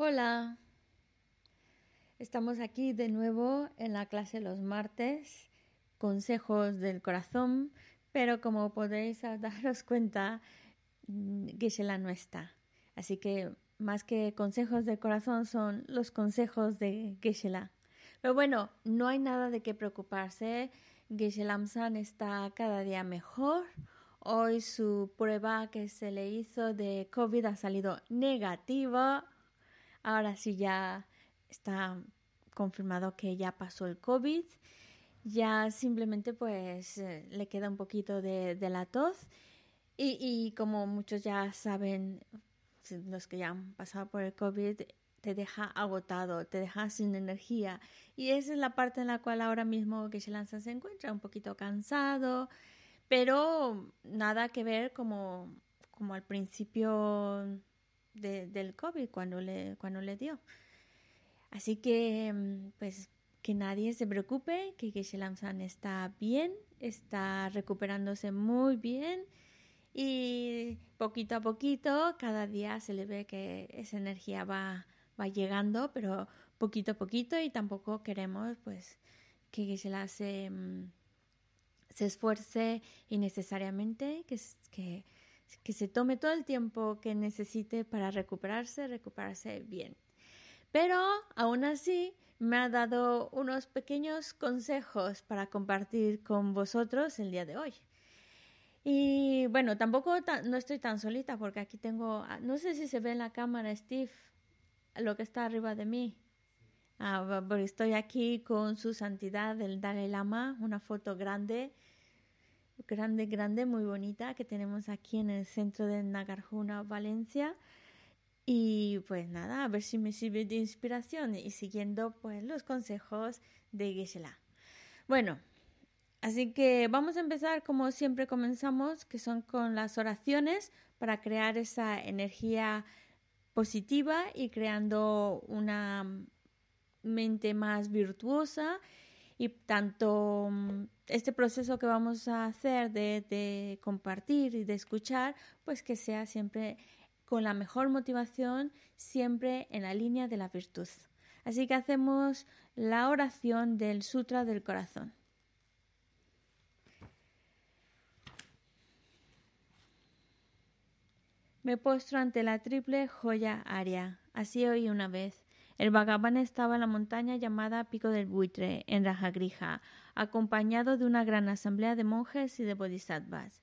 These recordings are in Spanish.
Hola, estamos aquí de nuevo en la clase los martes, consejos del corazón, pero como podéis daros cuenta, mm, Gisela no está. Así que más que consejos del corazón son los consejos de Geshe-la. Pero bueno, no hay nada de qué preocuparse. Geshe-lam-san está cada día mejor. Hoy su prueba que se le hizo de COVID ha salido negativa Ahora sí ya está confirmado que ya pasó el COVID. Ya simplemente pues eh, le queda un poquito de, la tos. Y, como muchos ya saben, los que ya han pasado por el COVID, te deja agotado, te deja sin energía. Y esa es la parte en la cual ahora mismo que se lanza se encuentra un poquito cansado, pero nada que ver como, como al principio del COVID cuando le, cuando le dio. Así que, mm, pues, que nadie se preocupe, que Geshe Lamsan está bien, está recuperándose muy bien y poquito a poquito, cada día se le ve que esa energía va, va llegando, pero poquito a poquito y tampoco queremos, pues, que Geshe se, mm, se esfuerce innecesariamente, que, que que se tome todo el tiempo que necesite para recuperarse, recuperarse bien. Pero aún así me ha dado unos pequeños consejos para compartir con vosotros el día de hoy. Y bueno, tampoco no estoy tan solita porque aquí tengo, no sé si se ve en la cámara, Steve, lo que está arriba de mí. Ah, porque estoy aquí con su santidad el Dalai Lama, una foto grande grande, grande, muy bonita que tenemos aquí en el centro de Nagarjuna, Valencia. Y pues nada, a ver si me sirve de inspiración y siguiendo pues los consejos de Geshe-la. Bueno, así que vamos a empezar como siempre comenzamos, que son con las oraciones para crear esa energía positiva y creando una mente más virtuosa y tanto mm, este proceso que vamos a hacer de, compartir y de escuchar, pues que sea siempre con la mejor motivación, siempre en la línea de la virtud. Así que hacemos la oración del Sutra del Corazón. Me postro ante la triple joya aria. Así oí una vez. El Bhagavan estaba en la montaña llamada Pico del Buitre, en Rajagrija, acompañado de una gran asamblea de monjes y de bodhisattvas.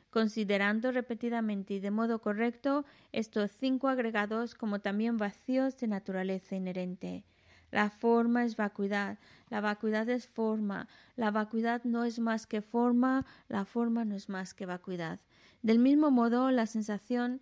considerando repetidamente y de modo correcto estos cinco agregados como también vacíos de naturaleza inherente. La forma es vacuidad, la vacuidad es forma, la vacuidad no es más que forma, la forma no es más que vacuidad. Del mismo modo, la sensación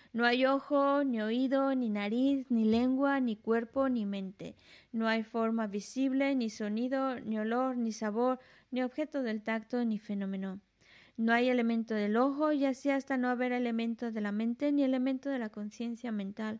No hay ojo, ni oído, ni nariz, ni lengua, ni cuerpo, ni mente. No hay forma visible, ni sonido, ni olor, ni sabor, ni objeto del tacto, ni fenómeno. No hay elemento del ojo y así hasta no haber elemento de la mente ni elemento de la conciencia mental.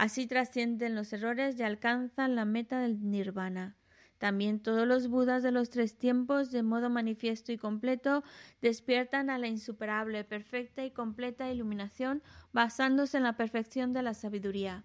Así trascienden los errores y alcanzan la meta del nirvana. También todos los Budas de los tres tiempos, de modo manifiesto y completo, despiertan a la insuperable, perfecta y completa iluminación basándose en la perfección de la sabiduría.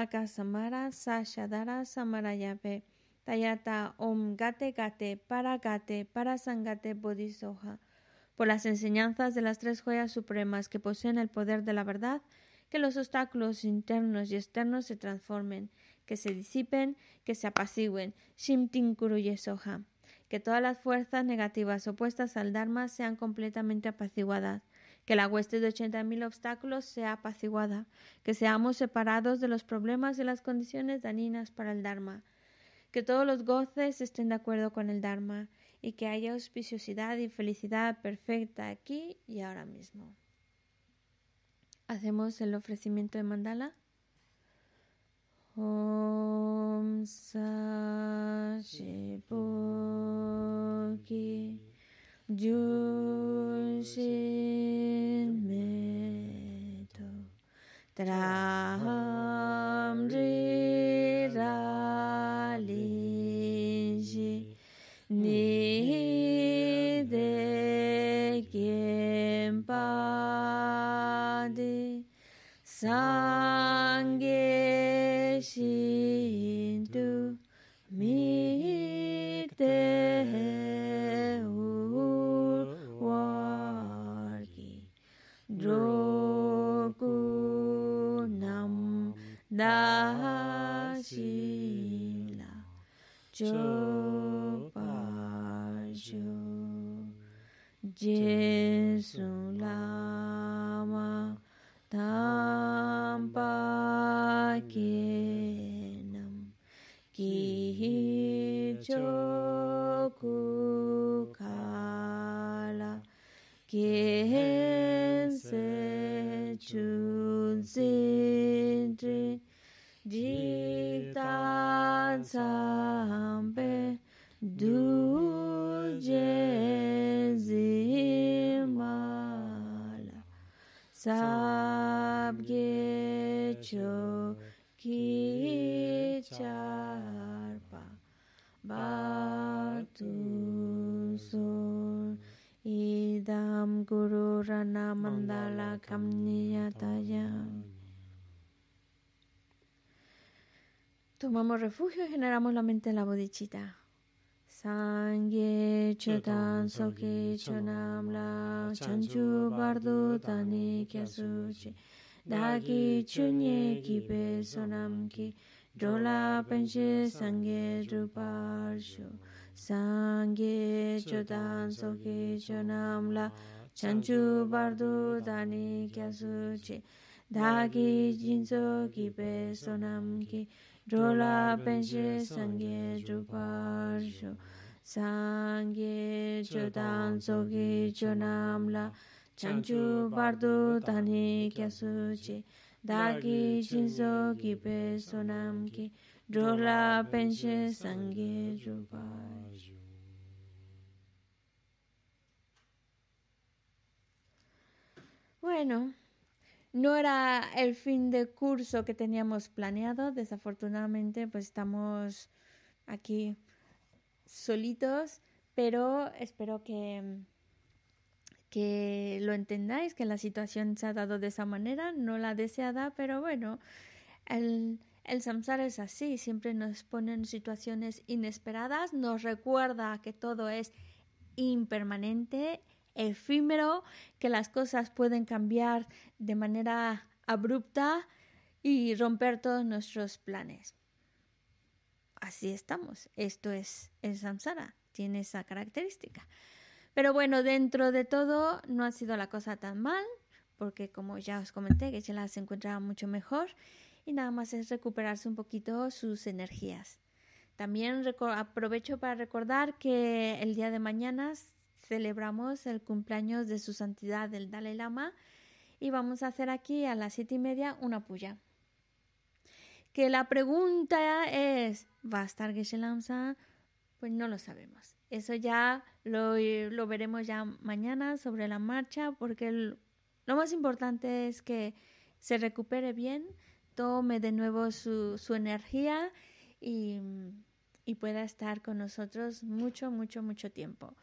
Akasamara Sashadara Samarayape Tayata Om Gate Gate Para Gate Para Sangate Bodhisoha. Por las enseñanzas de las tres joyas supremas que poseen el poder de la verdad, que los obstáculos internos y externos se transformen, que se disipen, que se apacigüen. Shimtin Kuru. Que todas las fuerzas negativas opuestas al Dharma sean completamente apaciguadas que la hueste de ochenta mil obstáculos sea apaciguada, que seamos separados de los problemas y las condiciones dañinas para el Dharma, que todos los goces estén de acuerdo con el Dharma y que haya auspiciosidad y felicidad perfecta aquí y ahora mismo. Hacemos el ofrecimiento de mandala. Om Jusin meto traham riraliji ni de kempadi sange shi Jopa Jo Jesus. Guru rana mandala kamniyatayam Tomamos refugio y generamos la mente en la bodichita. Sangye chodan soke chonam la chanchu bardo tani kyasuchi. Dagi chunye kipe sonam ki. dola penche sangye druparsho. Sangye chodan soke chonam la chanchu chanchu bardu dani kyasu chi. Dhagi jinzo kipe sonam ki. Rola penche sangye drupar shu. Sangye jodan zogi jonam la. Chanchu bardu dani kyasu chi. Dhagi jinzo kipe sonam ki. Rola penche sangye drupar shu. Bueno, no era el fin de curso que teníamos planeado. Desafortunadamente, pues estamos aquí solitos, pero espero que, que lo entendáis, que la situación se ha dado de esa manera, no la deseada, pero bueno, el, el es así, siempre nos pone en situaciones inesperadas, nos recuerda que todo es impermanente efímero, que las cosas pueden cambiar de manera abrupta y romper todos nuestros planes. Así estamos. Esto es el samsara, tiene esa característica. Pero bueno, dentro de todo no ha sido la cosa tan mal, porque como ya os comenté, que la se encuentra mucho mejor y nada más es recuperarse un poquito sus energías. También aprovecho para recordar que el día de mañana celebramos el cumpleaños de su santidad el Dalai Lama y vamos a hacer aquí a las siete y media una puya. Que la pregunta es, ¿va a estar Geshe Lamsa? Pues no lo sabemos. Eso ya lo, lo, veremos ya mañana sobre la marcha porque lo más importante es que se recupere bien, tome de nuevo su, su energía y, y pueda estar con nosotros mucho, mucho, mucho tiempo.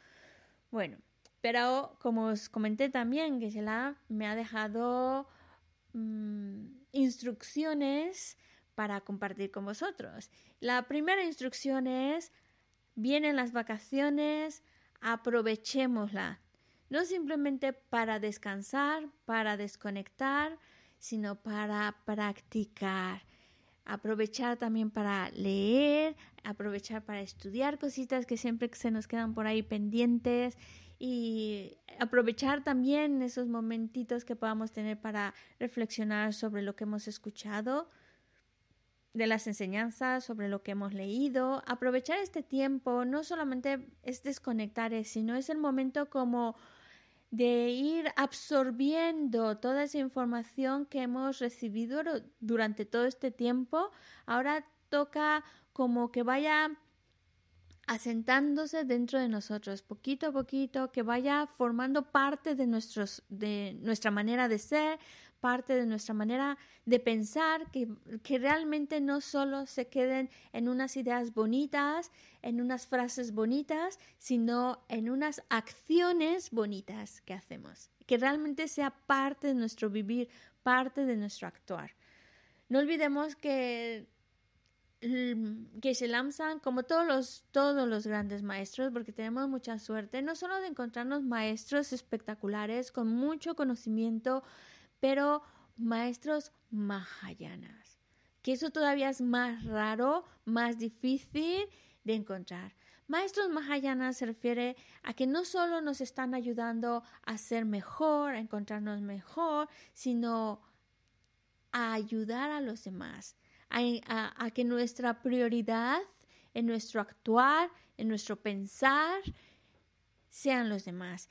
Bueno, pero como os comenté también, Gisela me ha dejado mm, instrucciones para compartir con vosotros. La primera instrucción es, vienen las vacaciones, aprovechémosla. No simplemente para descansar, para desconectar, sino para practicar. Aprovechar también para leer, aprovechar para estudiar cositas que siempre se nos quedan por ahí pendientes y aprovechar también esos momentitos que podamos tener para reflexionar sobre lo que hemos escuchado de las enseñanzas, sobre lo que hemos leído, aprovechar este tiempo, no solamente es desconectar, sino es el momento como de ir absorbiendo toda esa información que hemos recibido durante todo este tiempo. Ahora toca como que vaya asentándose dentro de nosotros, poquito a poquito, que vaya formando parte de, nuestros, de nuestra manera de ser, parte de nuestra manera de pensar, que, que realmente no solo se queden en unas ideas bonitas, en unas frases bonitas, sino en unas acciones bonitas que hacemos, que realmente sea parte de nuestro vivir, parte de nuestro actuar. No olvidemos que que se lanzan como todos los, todos los grandes maestros, porque tenemos mucha suerte, no solo de encontrarnos maestros espectaculares con mucho conocimiento, pero maestros mahayanas, que eso todavía es más raro, más difícil de encontrar. Maestros Mahayana se refiere a que no solo nos están ayudando a ser mejor, a encontrarnos mejor, sino a ayudar a los demás, a, que nuestra prioridad en nuestro actuar, en nuestro pensar, sean los demás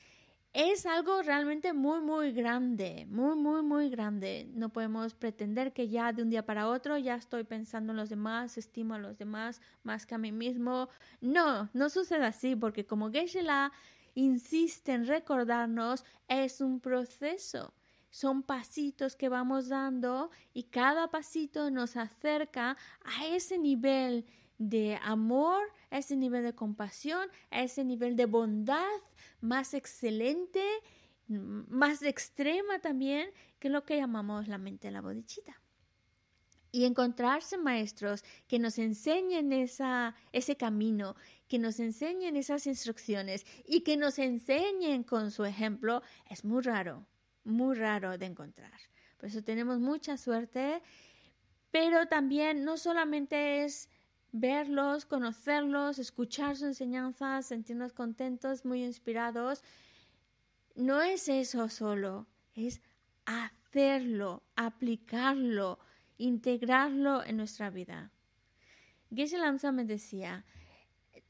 es algo realmente muy, muy grande, muy, muy, muy grande. No podemos pretender que ya de un día para otro ya estoy pensando en los demás, estimo a los demás más que a mí mismo. No, no sucede así, porque como Geshe-la insiste en recordarnos, es un proceso. Son pasitos que vamos dando y cada pasito nos acerca a ese nivel de amor, a ese nivel de compasión, a ese nivel de bondad más excelente, más extrema también, que lo que llamamos la mente de la bodichita. Y encontrarse maestros que nos enseñen esa, ese camino, que nos enseñen esas instrucciones y que nos enseñen con su ejemplo es muy raro, muy raro de encontrar. Por eso tenemos mucha suerte, pero también no solamente es verlos, conocerlos, escuchar sus enseñanzas, sentirnos contentos, muy inspirados. No es eso solo, es hacerlo, aplicarlo, integrarlo en nuestra vida. Geshe Lamsa me decía,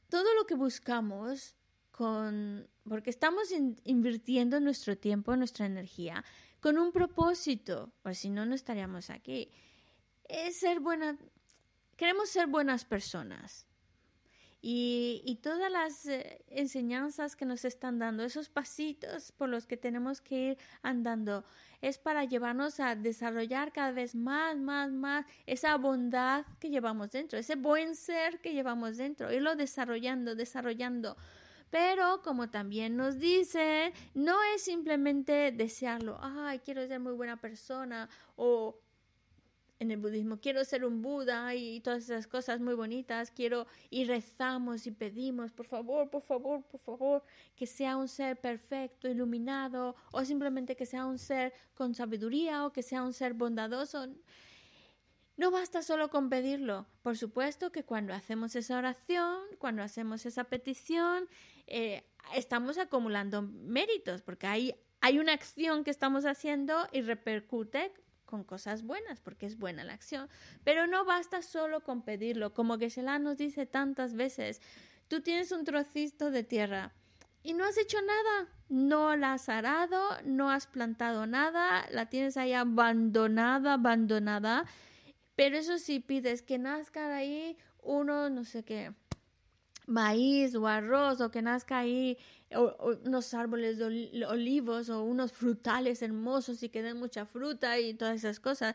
todo lo que buscamos con, porque estamos invirtiendo nuestro tiempo, nuestra energía, con un propósito, por si no, no estaríamos aquí, es ser buena, queremos ser buenas personas. Y, todas las eh, enseñanzas que nos están dando, esos pasitos por los que tenemos que ir andando, es para llevarnos a desarrollar cada vez más, más, más esa bondad que llevamos dentro, ese buen ser que llevamos dentro, irlo desarrollando, desarrollando. Pero como también nos dice, no es simplemente desearlo, ay, quiero ser muy buena persona o en el budismo, quiero ser un Buda y todas esas cosas muy bonitas, quiero y rezamos y pedimos, por favor, por favor, por favor, que sea un ser perfecto, iluminado, o simplemente que sea un ser con sabiduría o que sea un ser bondadoso. No basta solo con pedirlo. Por supuesto que cuando hacemos esa oración, cuando hacemos esa petición, eh, estamos acumulando méritos, porque hay, hay una acción que estamos haciendo y repercute con cosas buenas, porque es buena la acción. Pero no basta solo con pedirlo, como Geshe-la nos dice tantas veces. Tú tienes un trocito de tierra y no has hecho nada, no la has arado, no has plantado nada, la tienes ahí abandonada, abandonada. Pero eso sí pides que nazca ahí uno, no sé qué, maíz o arroz o que nazca ahí unos árboles de olivos o unos frutales hermosos y que den mucha fruta y todas esas cosas.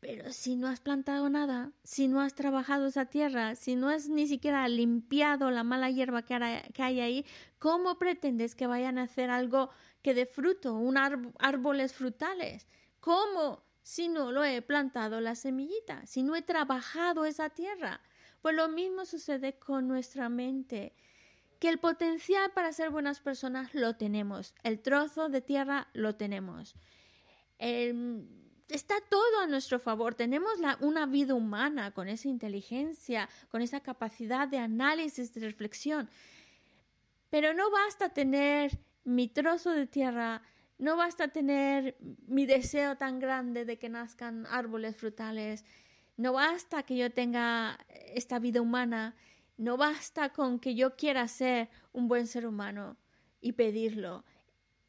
Pero si no has plantado nada, si no has trabajado esa tierra, si no has ni siquiera limpiado la mala hierba que, hay ahí, ¿cómo pretendes que vayan a hacer algo que dé fruto, un árboles frutales? ¿Cómo? Si no lo he plantado la semillita, si no he trabajado esa tierra. Pues lo mismo sucede con nuestra mente, que el potencial para ser buenas personas lo tenemos, el trozo de tierra lo tenemos. está todo a nuestro favor. Tenemos una vida humana con esa inteligencia, con esa capacidad de análisis, de reflexión. Pero no basta tener mi trozo de tierra, no basta tener mi deseo tan grande de que nazcan árboles frutales, no basta que yo tenga esta vida humana, no basta con que yo quiera ser un buen ser humano y pedirlo.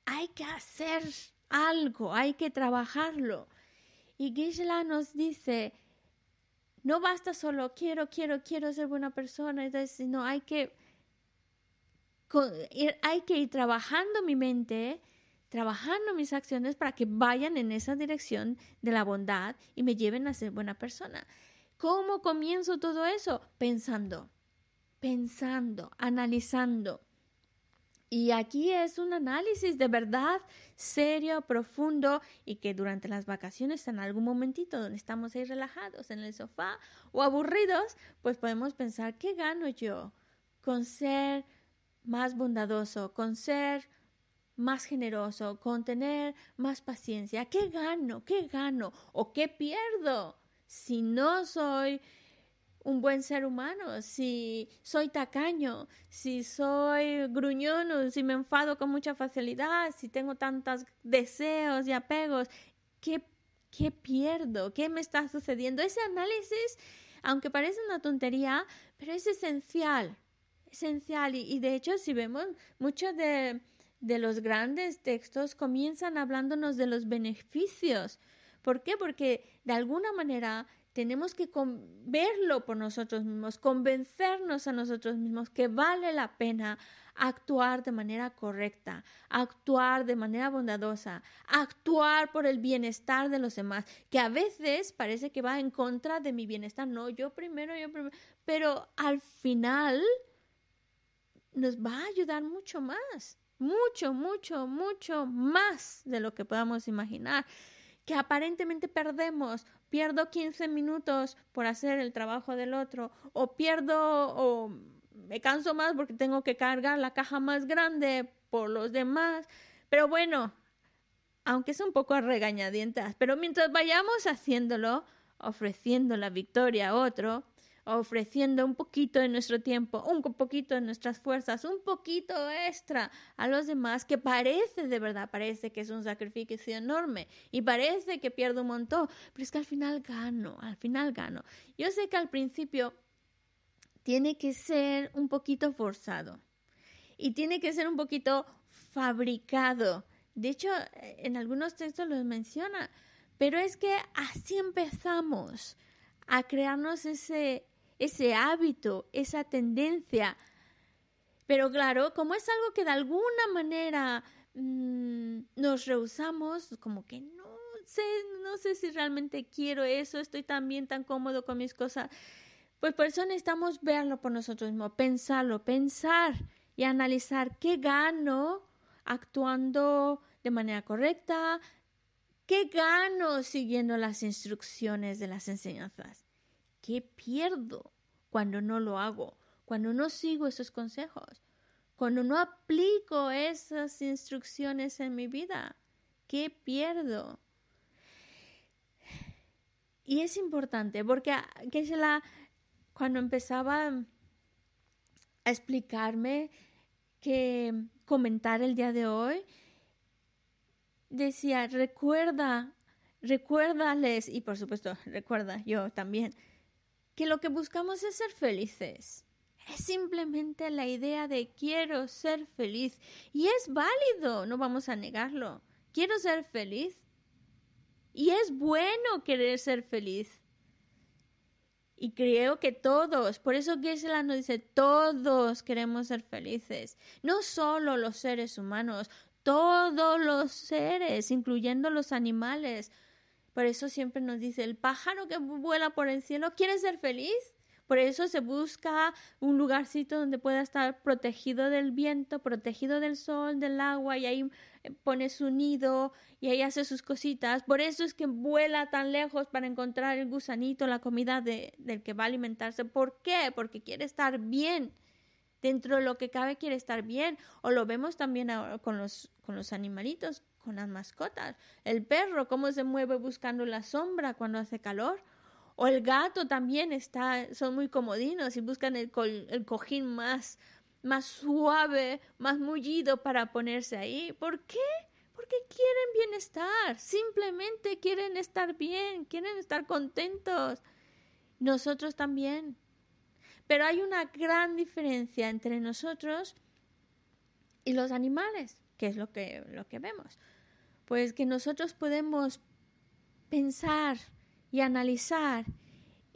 Hay que hacer algo, hay que trabajarlo. Y Gisela nos dice, no basta solo quiero, quiero, quiero ser buena persona, sino hay que, hay que ir trabajando mi mente trabajando mis acciones para que vayan en esa dirección de la bondad y me lleven a ser buena persona. ¿Cómo comienzo todo eso? Pensando, pensando, analizando. Y aquí es un análisis de verdad serio, profundo y que durante las vacaciones en algún momentito donde estamos ahí relajados en el sofá o aburridos, pues podemos pensar, ¿qué gano yo con ser más bondadoso, con ser más generoso, con tener más paciencia. ¿Qué gano? ¿Qué gano? ¿O qué pierdo si no soy un buen ser humano, si soy tacaño, si soy gruñón, si me enfado con mucha facilidad, si tengo tantos deseos y apegos, ¿qué, qué pierdo? ¿Qué me está sucediendo? Ese análisis, aunque parece una tontería, pero es esencial, esencial. Y, y de hecho, si vemos muchos de, de los grandes textos comienzan hablándonos de los beneficios. ¿Por qué? Porque de alguna manera tenemos que verlo por nosotros mismos, convencernos a nosotros mismos que vale la pena actuar de manera correcta, actuar de manera bondadosa, actuar por el bienestar de los demás, que a veces parece que va en contra de mi bienestar. No, yo primero, yo primero, pero al final nos va a ayudar mucho más, mucho, mucho, mucho más de lo que podamos imaginar que aparentemente perdemos, pierdo 15 minutos por hacer el trabajo del otro, o pierdo o me canso más porque tengo que cargar la caja más grande por los demás. Pero bueno, aunque es un poco a regañadientas, pero mientras vayamos haciéndolo, ofreciendo la victoria a otro, ofreciendo un poquito de nuestro tiempo, un poquito de nuestras fuerzas, un poquito extra a los demás, que parece de verdad, parece que es un sacrificio enorme y parece que pierdo un montón, pero es que al final gano, al final gano. Yo sé que al principio tiene que ser un poquito forzado y tiene que ser un poquito fabricado. De hecho, en algunos textos los menciona, pero es que así empezamos a crearnos ese ese hábito, esa tendencia. Pero claro, como es algo que de alguna manera mm, nos rehusamos, como que no sé, no sé si realmente quiero eso, estoy tan bien, tan cómodo con mis cosas. Pues por eso necesitamos verlo por nosotros mismos, pensarlo, pensar y analizar qué gano actuando de manera correcta, qué gano siguiendo las instrucciones de las enseñanzas. ¿Qué pierdo cuando no lo hago? Cuando no sigo esos consejos, cuando no aplico esas instrucciones en mi vida, ¿qué pierdo? Y es importante porque que la, cuando empezaba a explicarme que comentar el día de hoy, decía, recuerda, recuérdales, y por supuesto, recuerda yo también, que lo que buscamos es ser felices. Es simplemente la idea de quiero ser feliz. Y es válido, no vamos a negarlo. Quiero ser feliz. Y es bueno querer ser feliz. Y creo que todos, por eso Gisela nos dice, todos queremos ser felices. No solo los seres humanos, todos los seres, incluyendo los animales. Por eso siempre nos dice, el pájaro que vuela por el cielo quiere ser feliz. Por eso se busca un lugarcito donde pueda estar protegido del viento, protegido del sol, del agua, y ahí eh, pone su nido y ahí hace sus cositas. Por eso es que vuela tan lejos para encontrar el gusanito, la comida del que va a alimentarse. ¿Por qué? Porque quiere estar bien. Dentro de lo que cabe quiere estar bien. O lo vemos también con los, con los animalitos con mascotas. El perro, cómo se mueve buscando la sombra cuando hace calor. O el gato también está, son muy comodinos y buscan el, el cojín más, más suave, más mullido para ponerse ahí. ¿Por qué? Porque quieren bienestar, simplemente quieren estar bien, quieren estar contentos. Nosotros también. Pero hay una gran diferencia entre nosotros y los animales, que es lo que, lo que vemos pues que nosotros podemos pensar y analizar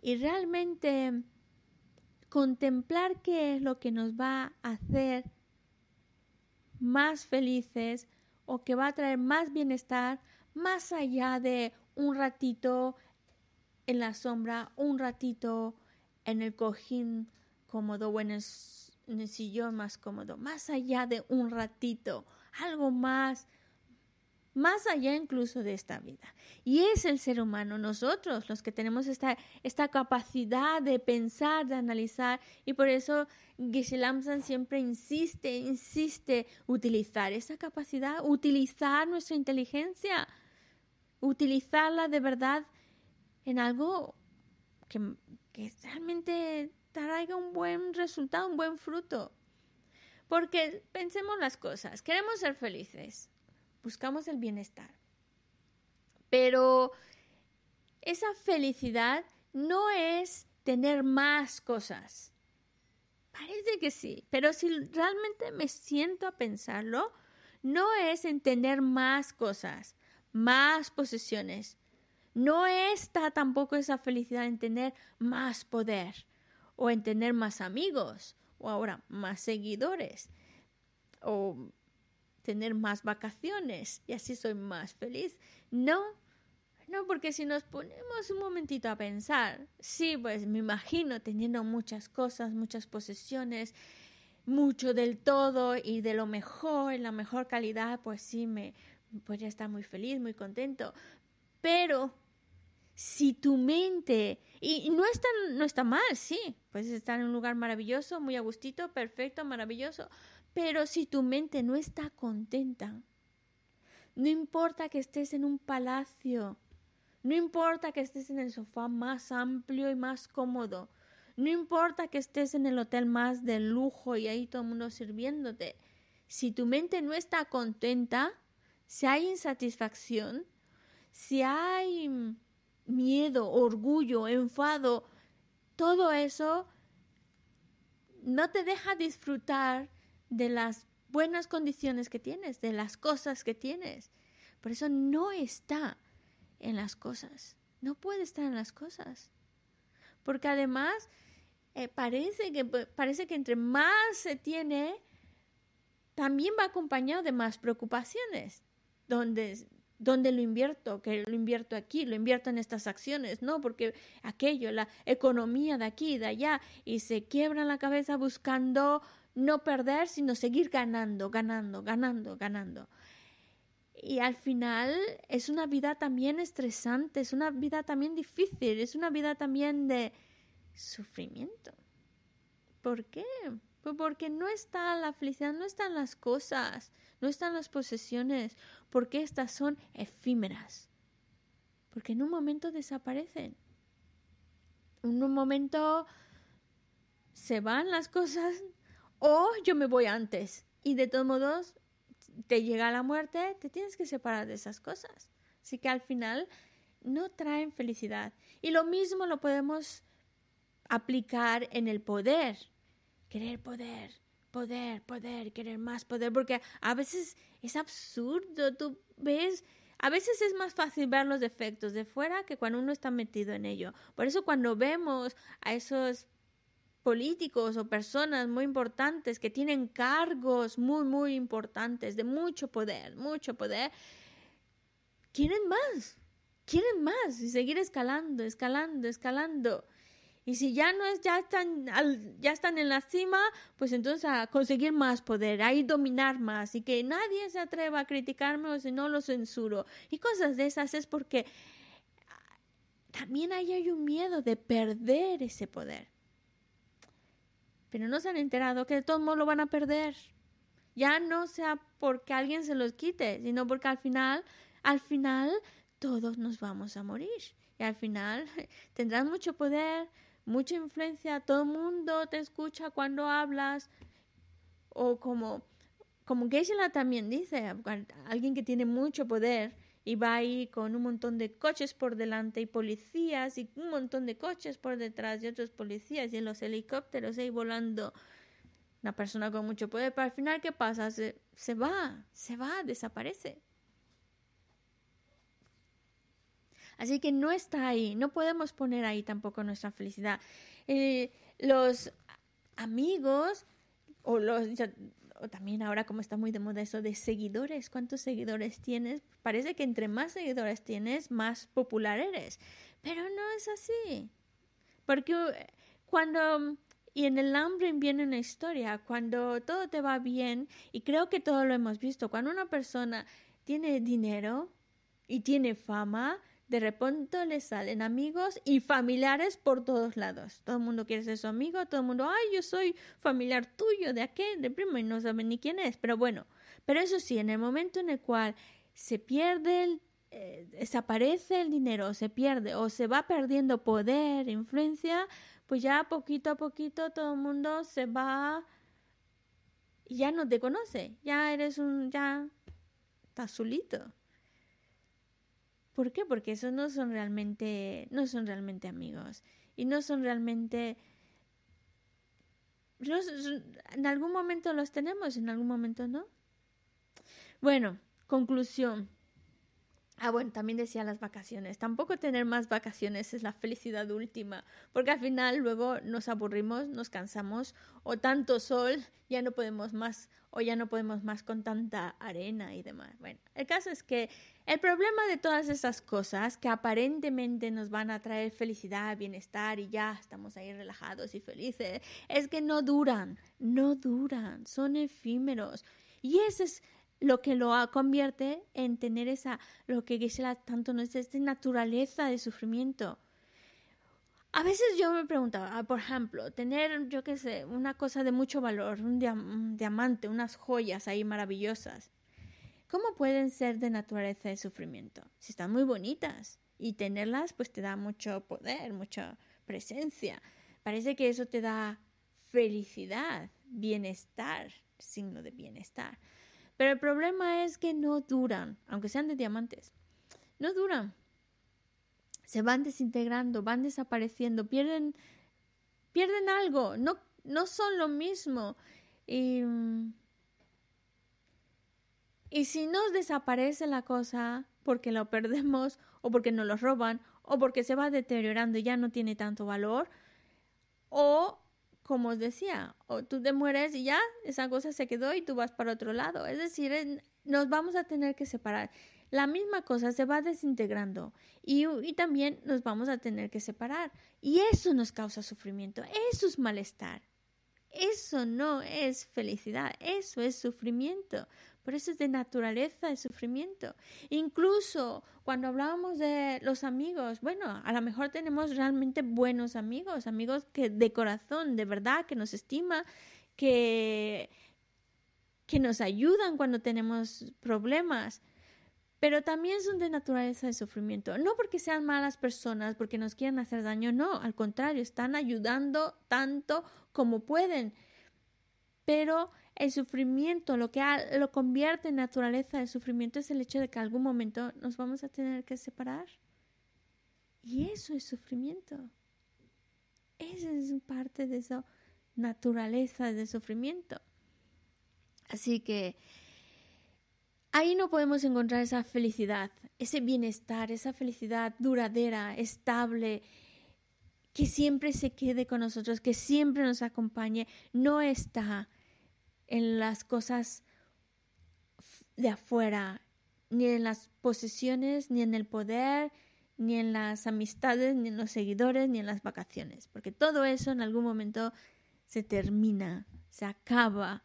y realmente contemplar qué es lo que nos va a hacer más felices o que va a traer más bienestar más allá de un ratito en la sombra, un ratito en el cojín cómodo o en el, el sillón más cómodo, más allá de un ratito, algo más más allá incluso de esta vida. Y es el ser humano, nosotros los que tenemos esta, esta capacidad de pensar, de analizar, y por eso Geshe siempre insiste, insiste utilizar esa capacidad, utilizar nuestra inteligencia, utilizarla de verdad en algo que, que realmente traiga un buen resultado, un buen fruto. Porque pensemos las cosas, queremos ser felices, buscamos el bienestar. Pero esa felicidad no es tener más cosas. Parece que sí, pero si realmente me siento a pensarlo, no es en tener más cosas, más posesiones. No está tampoco esa felicidad en tener más poder o en tener más amigos o ahora más seguidores o tener más vacaciones y así soy más feliz. No, no, porque si nos ponemos un momentito a pensar, sí, pues me imagino teniendo muchas cosas, muchas posesiones, mucho del todo y de lo mejor, en la mejor calidad, pues sí, me podría estar muy feliz, muy contento. Pero si tu mente, y, no, está, no está mal, sí, puedes estar en un lugar maravilloso, muy a gustito, perfecto, maravilloso, pero si tu mente no está contenta, no importa que estés en un palacio, no importa que estés en el sofá más amplio y más cómodo, no importa que estés en el hotel más de lujo y ahí todo el mundo sirviéndote, si tu mente no está contenta, si hay insatisfacción, si hay miedo, orgullo, enfado, todo eso no te deja disfrutar de las buenas condiciones que tienes, de las cosas que tienes. Por eso no está en las cosas, no puede estar en las cosas. Porque además eh, parece, que, parece que entre más se tiene, también va acompañado de más preocupaciones, donde ¿Dónde lo invierto? Que lo invierto aquí, lo invierto en estas acciones, no, porque aquello, la economía de aquí, de allá, y se quiebran la cabeza buscando no perder, sino seguir ganando, ganando, ganando, ganando. Y al final es una vida también estresante, es una vida también difícil, es una vida también de sufrimiento. ¿Por qué? Pues porque no está la felicidad, no están las cosas, no están las posesiones, porque estas son efímeras. Porque en un momento desaparecen. En un momento se van las cosas o yo me voy antes. Y de todos modos, te llega la muerte, te tienes que separar de esas cosas. Así que al final no traen felicidad. Y lo mismo lo podemos aplicar en el poder. Querer poder poder, poder, querer más poder, porque a veces es absurdo, tú ves, a veces es más fácil ver los defectos de fuera que cuando uno está metido en ello. Por eso cuando vemos a esos políticos o personas muy importantes que tienen cargos muy, muy importantes, de mucho poder, mucho poder, quieren más, quieren más y seguir escalando, escalando, escalando. Y si ya no es, ya están, ya están en la cima, pues entonces a conseguir más poder, a ir dominar más y que nadie se atreva a criticarme o si no lo censuro. Y cosas de esas es porque también ahí hay un miedo de perder ese poder. Pero no se han enterado que de todos modos lo van a perder. Ya no sea porque alguien se los quite, sino porque al final, al final, todos nos vamos a morir. Y al final tendrás mucho poder, mucha influencia, todo el mundo te escucha cuando hablas, o como, como Geisela también dice, alguien que tiene mucho poder y va ahí con un montón de coches por delante y policías y un montón de coches por detrás y otros policías y en los helicópteros ahí volando una persona con mucho poder, pero al final ¿qué pasa? Se, se va, se va, desaparece. Así que no está ahí, no podemos poner ahí tampoco nuestra felicidad. Eh, los amigos o los o también ahora como está muy de moda eso de seguidores, ¿cuántos seguidores tienes? Parece que entre más seguidores tienes, más popular eres, pero no es así. Porque eh, cuando y en el hambre viene una historia, cuando todo te va bien, y creo que todo lo hemos visto, cuando una persona tiene dinero y tiene fama, de repente le salen amigos y familiares por todos lados. Todo el mundo quiere ser su amigo, todo el mundo, ay, yo soy familiar tuyo, de aquel, de primo, y no saben ni quién es. Pero bueno, pero eso sí, en el momento en el cual se pierde eh, desaparece el dinero, se pierde o se va perdiendo poder, influencia, pues ya poquito a poquito todo el mundo se va ya no te conoce, ya eres un, ya estás solito. ¿Por qué? Porque esos no son realmente, no son realmente amigos y no son realmente en algún momento los tenemos, en algún momento no. Bueno, conclusión. Ah, bueno, también decía las vacaciones. Tampoco tener más vacaciones es la felicidad última, porque al final luego nos aburrimos, nos cansamos, o tanto sol, ya no podemos más, o ya no podemos más con tanta arena y demás. Bueno, el caso es que el problema de todas esas cosas que aparentemente nos van a traer felicidad, bienestar y ya estamos ahí relajados y felices, es que no duran, no duran, son efímeros. Y ese es lo que lo convierte en tener esa, lo que Gisela tanto nos dice, naturaleza de sufrimiento. A veces yo me preguntaba, ah, por ejemplo, tener, yo qué sé, una cosa de mucho valor, un, diamante, unas joyas ahí maravillosas. ¿Cómo pueden ser de naturaleza de sufrimiento? Si están muy bonitas y tenerlas pues te da mucho poder, mucha presencia. Parece que eso te da felicidad, bienestar, signo de bienestar. Pero el problema es que no duran, aunque sean de diamantes. No duran. Se van desintegrando, van desapareciendo, pierden, pierden algo, no, no son lo mismo. Y, y si nos desaparece la cosa porque lo perdemos o porque nos lo roban o porque se va deteriorando y ya no tiene tanto valor, o como os decía, o tú te mueres y ya esa cosa se quedó y tú vas para otro lado. Es decir, nos vamos a tener que separar. La misma cosa se va desintegrando y, y, también nos vamos a tener que separar. Y eso nos causa sufrimiento, eso es malestar. Eso no es felicidad, eso es sufrimiento. Por eso es de naturaleza el sufrimiento. Incluso cuando hablábamos de los amigos, bueno, a lo mejor tenemos realmente buenos amigos, amigos que de corazón, de verdad, que nos estima, que, que nos ayudan cuando tenemos problemas. Pero también son de naturaleza de sufrimiento. No porque sean malas personas, porque nos quieran hacer daño, no, al contrario, están ayudando tanto como pueden. Pero el sufrimiento, lo que lo convierte en naturaleza del sufrimiento es el hecho de que algún momento nos vamos a tener que separar. Y eso es sufrimiento. Esa es parte de esa naturaleza del sufrimiento. Así que ahí no podemos encontrar esa felicidad, ese bienestar, esa felicidad duradera, estable, que siempre se quede con nosotros, que siempre nos acompañe. No está en las cosas de afuera, ni en las posesiones, ni en el poder, ni en las amistades, ni en los seguidores, ni en las vacaciones, porque todo eso en algún momento se termina, se acaba,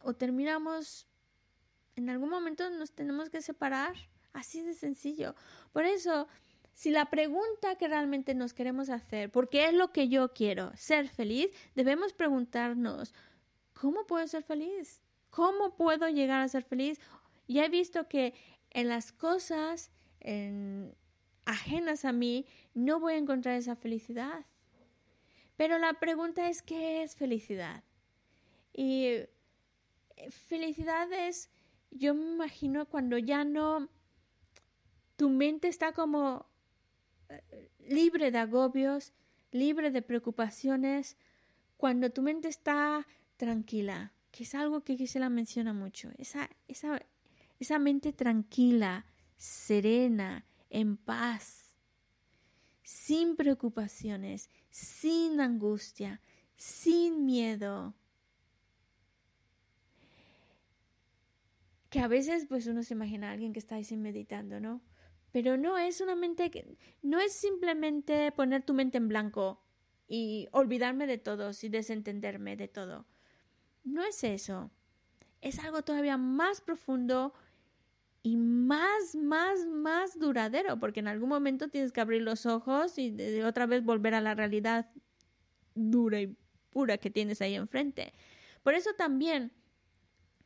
o terminamos, en algún momento nos tenemos que separar, así de sencillo. Por eso, si la pregunta que realmente nos queremos hacer, ¿por qué es lo que yo quiero? Ser feliz, debemos preguntarnos, ¿cómo puedo ser feliz? ¿Cómo puedo llegar a ser feliz? Ya he visto que en las cosas ajenas a mí no voy a encontrar esa felicidad. Pero la pregunta es, ¿qué es felicidad? Y eh, felicidad es, yo me imagino cuando ya no, tu mente está como eh, libre de agobios, libre de preocupaciones, cuando tu mente está tranquila, que es algo que la menciona mucho, esa, esa, esa mente tranquila, serena, en paz, sin preocupaciones, sin angustia, sin miedo. Que a veces pues uno se imagina a alguien que está ahí meditando, ¿no? Pero no es una mente que no es simplemente poner tu mente en blanco y olvidarme de todo y desentenderme de todo. No es eso. Es algo todavía más profundo y más, más, más duradero, porque en algún momento tienes que abrir los ojos y de otra vez volver a la realidad dura y pura que tienes ahí enfrente. Por eso también,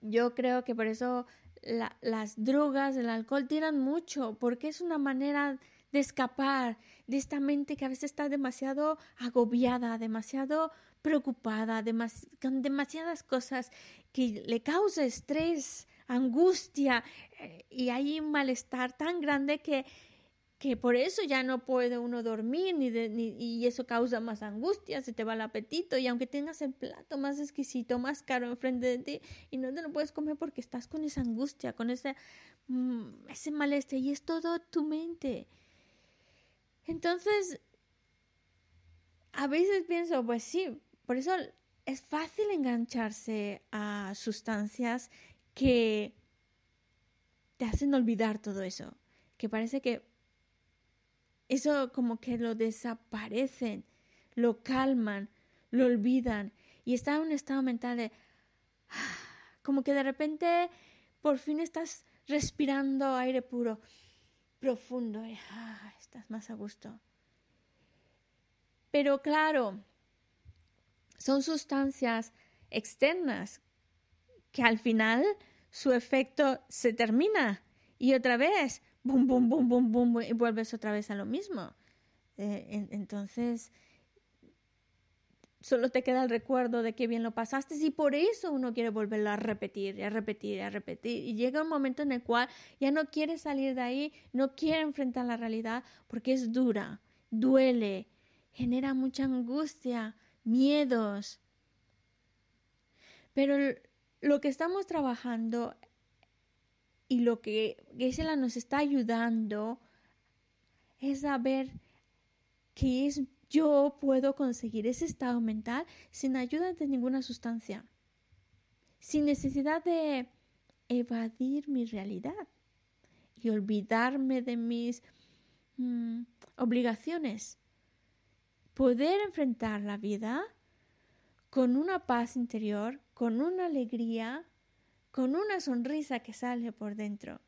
yo creo que por eso las drogas, el alcohol tiran mucho porque es una manera de escapar de esta mente que a veces está demasiado agobiada, demasiado preocupada, con demasiadas cosas que le causa estrés, angustia eh, y hay un malestar tan grande que que por eso ya no puede uno dormir ni, y eso causa más angustia, se te va el apetito y aunque tengas el plato más exquisito, más caro enfrente de ti y no te lo puedes comer porque estás con esa angustia, con ese, mm, ese malestar y es todo tu mente. Entonces, a veces pienso, pues sí, por eso es fácil engancharse a sustancias que te hacen olvidar todo eso, que parece que eso como que lo desaparecen, lo calman, lo olvidan y está en un estado mental de como que de repente por fin estás respirando aire puro, profundo ah, estás más a gusto. Pero claro, son sustancias externas que al final su efecto se termina y otra vez bum, bum, bum, bum, bum, y vuelves otra vez a lo mismo. Eh, entonces, solo te queda el recuerdo de que bien lo pasaste y por eso uno quiere volverlo a repetir a repetir a repetir. Y llega un momento en el cual ya no quiere salir de ahí, no quiere enfrentar la realidad porque es dura, duele, genera mucha angustia, miedos. Pero lo que estamos trabajando y lo que Gisela nos está ayudando es a ver que es yo puedo conseguir ese estado mental sin ayuda de ninguna sustancia, sin necesidad de evadir mi realidad y olvidarme de mis mm, obligaciones. Poder enfrentar la vida con una paz interior, con una alegría, con una sonrisa que sale por dentro.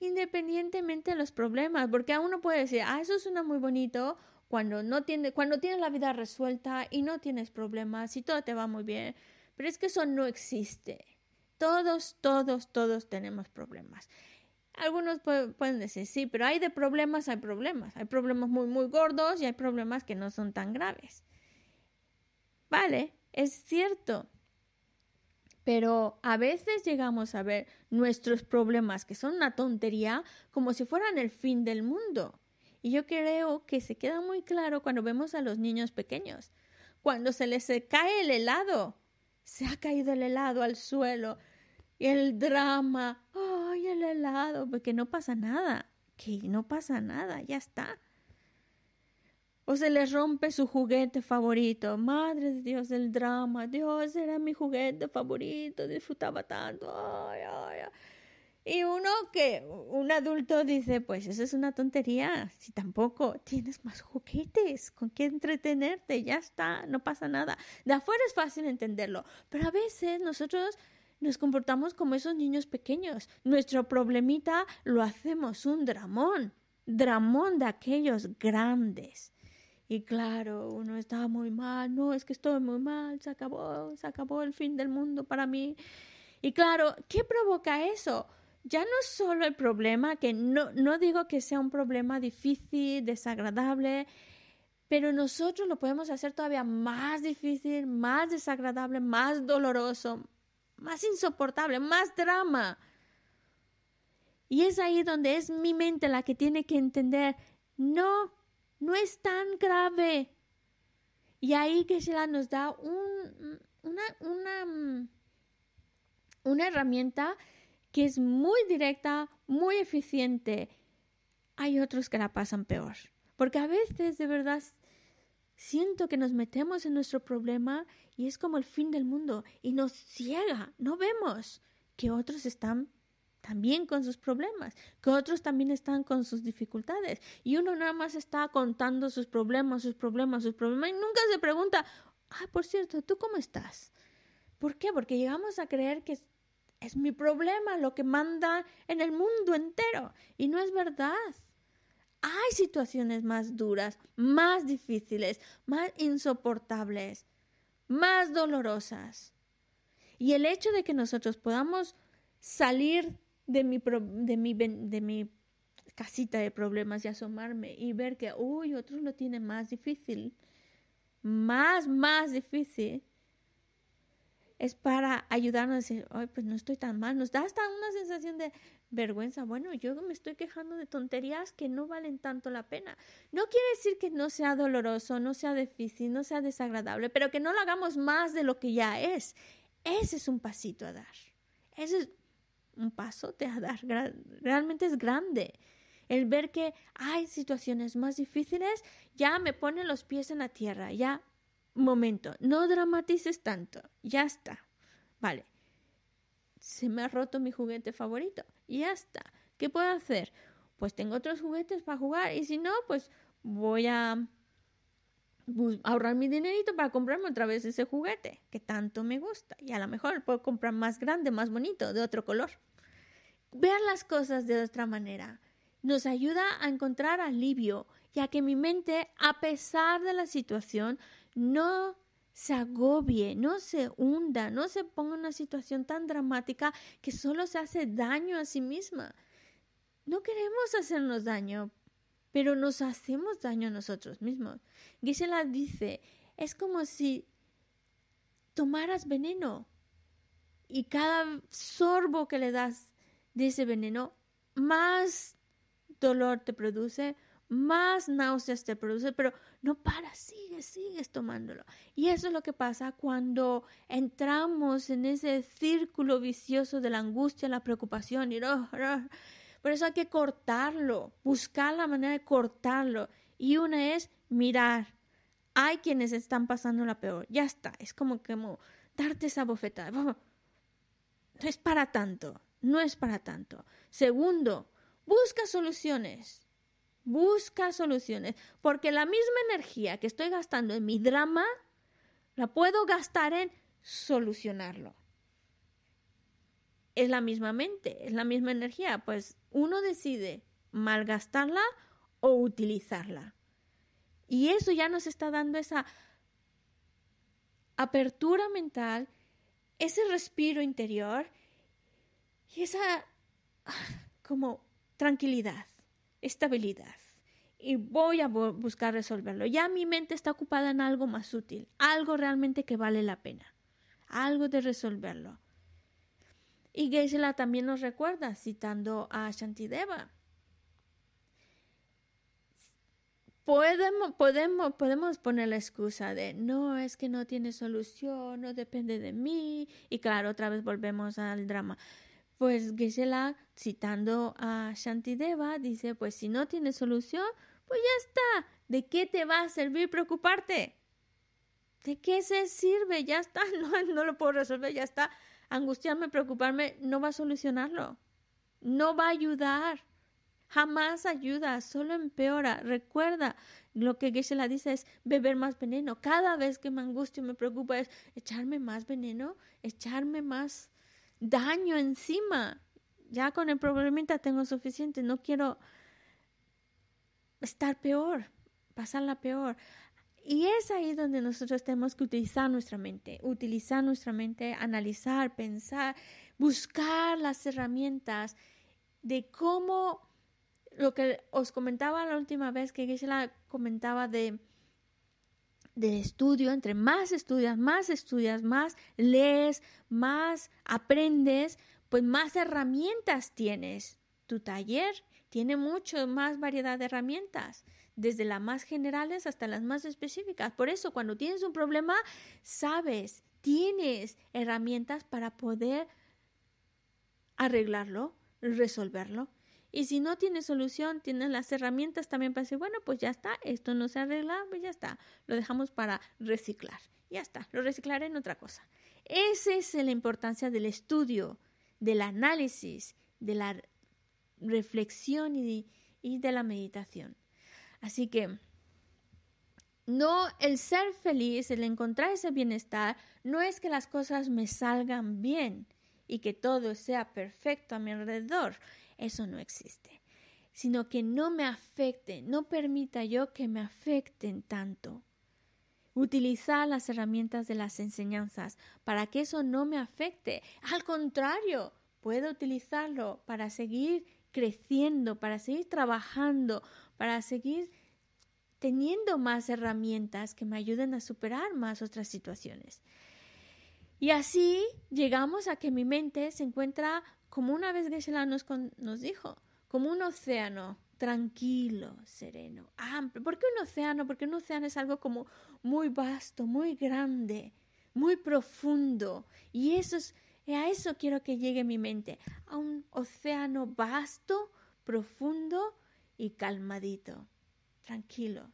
Independientemente de los problemas, porque a uno puede decir, ah, eso suena muy bonito cuando no tiene, cuando tienes la vida resuelta y no tienes problemas y todo te va muy bien, pero es que eso no existe. Todos, todos, todos tenemos problemas. Algunos pueden decir, sí, pero hay de problemas, hay problemas. Hay problemas muy, muy gordos y hay problemas que no son tan graves. Vale, es cierto. Pero a veces llegamos a ver nuestros problemas, que son una tontería, como si fueran el fin del mundo. Y yo creo que se queda muy claro cuando vemos a los niños pequeños. Cuando se les cae el helado, se ha caído el helado al suelo, y el drama, ay, el helado, porque no pasa nada, que no pasa nada, ya está o se les rompe su juguete favorito. Madre de Dios del drama, Dios era mi juguete favorito, disfrutaba tanto. Ay, ay, ay. Y uno que, un adulto dice, pues eso es una tontería, si tampoco tienes más juguetes con qué entretenerte, ya está, no pasa nada. De afuera es fácil entenderlo, pero a veces nosotros nos comportamos como esos niños pequeños. Nuestro problemita lo hacemos un dramón, dramón de aquellos grandes. Y claro, uno estaba muy mal, no, es que estoy muy mal, se acabó, se acabó el fin del mundo para mí. Y claro, ¿qué provoca eso? Ya no solo el problema, que no, no digo que sea un problema difícil, desagradable, pero nosotros lo podemos hacer todavía más difícil, más desagradable, más doloroso, más insoportable, más drama. Y es ahí donde es mi mente la que tiene que entender, no, no es tan grave. Y ahí que se nos da un, una, una, una herramienta que es muy directa, muy eficiente. Hay otros que la pasan peor. Porque a veces de verdad siento que nos metemos en nuestro problema y es como el fin del mundo y nos ciega. No vemos que otros están también con sus problemas, que otros también están con sus dificultades. Y uno nada más está contando sus problemas, sus problemas, sus problemas, y nunca se pregunta, ah, por cierto, ¿tú cómo estás? ¿Por qué? Porque llegamos a creer que es, mi problema lo que manda en el mundo entero. Y no es verdad. Hay situaciones más duras, más difíciles, más insoportables, más dolorosas. Y el hecho de que nosotros podamos salir de mi, de mi, de mi casita de problemas y asomarme y ver que, uy, otros lo tienen más difícil, más, más difícil, es para ayudarnos a decir, ay, pues no estoy tan mal. Nos da hasta una sensación de vergüenza. Bueno, yo me estoy quejando de tonterías que no valen tanto la pena. No quiere decir que no sea doloroso, no sea difícil, no sea desagradable, pero que no lo hagamos más de lo que ya es. Ese es un pasito a dar. Ese es un paso a dar. Realmente es grande. El ver que hay situaciones más difíciles ya me pone los pies en la tierra, ya momento, no dramatices tanto, ya está. Vale, se me ha roto mi juguete favorito, ya está. ¿Qué puedo hacer? Pues tengo otros juguetes para jugar y si no, pues voy a ahorrar mi dinerito para comprarme otra vez ese juguete que tanto me gusta y a lo mejor puedo comprar más grande, más bonito, de otro color. Ver las cosas de otra manera nos ayuda a encontrar alivio, ya que mi mente, a pesar de la situación, no se agobie, no se hunda, no se ponga en una situación tan dramática que solo se hace daño a sí misma. No queremos hacernos daño, pero nos hacemos daño a nosotros mismos. Gisela dice, es como si tomaras veneno y cada sorbo que le das de ese veneno, más dolor te produce, más náuseas te produce, pero no para, sigues, sigues tomándolo. Y eso es lo que pasa cuando entramos en ese círculo vicioso de la angustia, la preocupación y por eso hay que cortarlo, buscar la manera de cortarlo. Y una es mirar. Hay quienes están pasando la peor. Ya está. Es como que darte esa bofetada. No es para tanto. No es para tanto. Segundo, busca soluciones Busca soluciones, porque la misma energía que estoy gastando en mi drama, la puedo gastar en solucionarlo. Es la misma mente, es la misma energía, pues uno decide malgastarla o utilizarla. Y eso ya nos está dando esa apertura mental, ese respiro interior y esa ah, como tranquilidad estabilidad y voy a buscar resolverlo. Ya mi mente está ocupada en algo más útil, algo realmente que vale la pena, algo de resolverlo. Y Geisela también nos recuerda, citando a Shantideva. Podemos, podemos, podemos poner la excusa de no, es que no tiene solución, no depende de mí. Y claro, otra vez volvemos al drama. Pues Geshe-la, citando a Shantideva, dice, pues si no tiene solución, pues ya está. ¿De qué te va a servir preocuparte? ¿De qué se sirve? Ya está, no, no lo puedo resolver, ya está. Angustiarme, preocuparme, no va a solucionarlo. No va a ayudar. Jamás ayuda, solo empeora. Recuerda, lo que Geshe-la dice es beber más veneno. Cada vez que me angustio, me preocupa es echarme más veneno, echarme más daño encima. Ya con el problemita tengo suficiente, no quiero estar peor, pasarla peor. Y es ahí donde nosotros tenemos que utilizar nuestra mente, utilizar nuestra mente, analizar, pensar, buscar las herramientas de cómo lo que os comentaba la última vez que Gisela comentaba de del estudio, entre más estudias, más estudias, más lees, más aprendes, pues más herramientas tienes. Tu taller tiene mucho más variedad de herramientas, desde las más generales hasta las más específicas. Por eso, cuando tienes un problema, sabes, tienes herramientas para poder arreglarlo, resolverlo. Y si no tiene solución, tienes las herramientas también para decir, bueno, pues ya está, esto no se arregla, pues ya está, lo dejamos para reciclar. Ya está, lo reciclaré en otra cosa. Esa es la importancia del estudio, del análisis, de la reflexión y y de la meditación. Así que no el ser feliz, el encontrar ese bienestar, no es que las cosas me salgan bien y que todo sea perfecto a mi alrededor. Eso no existe. Sino que no me afecte, no permita yo que me afecten tanto. Utilizar las herramientas de las enseñanzas para que eso no me afecte. Al contrario, puedo utilizarlo para seguir creciendo, para seguir trabajando, para seguir teniendo más herramientas que me ayuden a superar más otras situaciones. Y así llegamos a que mi mente se encuentra, como una vez geshe nos, nos dijo, como un océano tranquilo, sereno, amplio. ¿Por qué un océano? Porque un océano es algo como muy vasto, muy grande, muy profundo. Y eso es, a eso quiero que llegue mi mente, a un océano vasto, profundo y calmadito, tranquilo.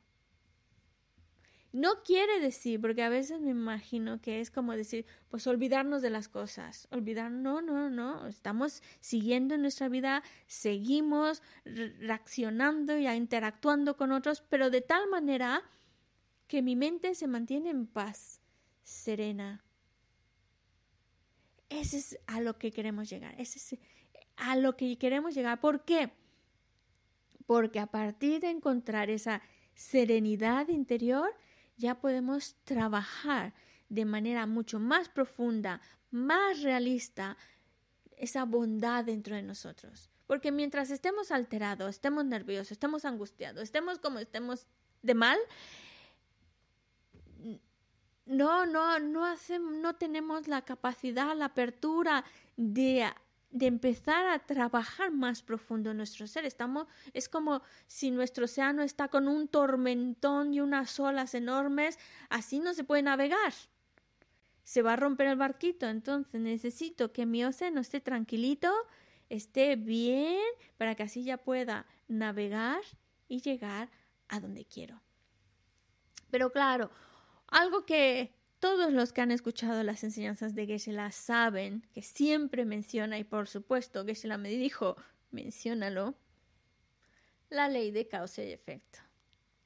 No quiere decir, porque a veces me imagino que es como decir, pues olvidarnos de las cosas, olvidar, no, no, no, estamos siguiendo nuestra vida, seguimos reaccionando y interactuando con otros, pero de tal manera que mi mente se mantiene en paz, serena. Ese es a lo que queremos llegar, ese es a lo que queremos llegar. ¿Por qué? Porque a partir de encontrar esa serenidad interior, ya podemos trabajar de manera mucho más profunda, más realista, esa bondad dentro de nosotros. Porque mientras estemos alterados, estemos nerviosos, estemos angustiados, estemos como estemos de mal, no, no, no, hacemos, no tenemos la capacidad, la apertura de de empezar a trabajar más profundo en nuestro ser. Estamos, es como si nuestro océano está con un tormentón y unas olas enormes, así no se puede navegar. Se va a romper el barquito, entonces necesito que mi océano esté tranquilito, esté bien, para que así ya pueda navegar y llegar a donde quiero. Pero claro, algo que todos los que han escuchado las enseñanzas de Geshe-la saben que siempre menciona, y por supuesto Geshe-la me dijo, menciónalo, la ley de causa y efecto.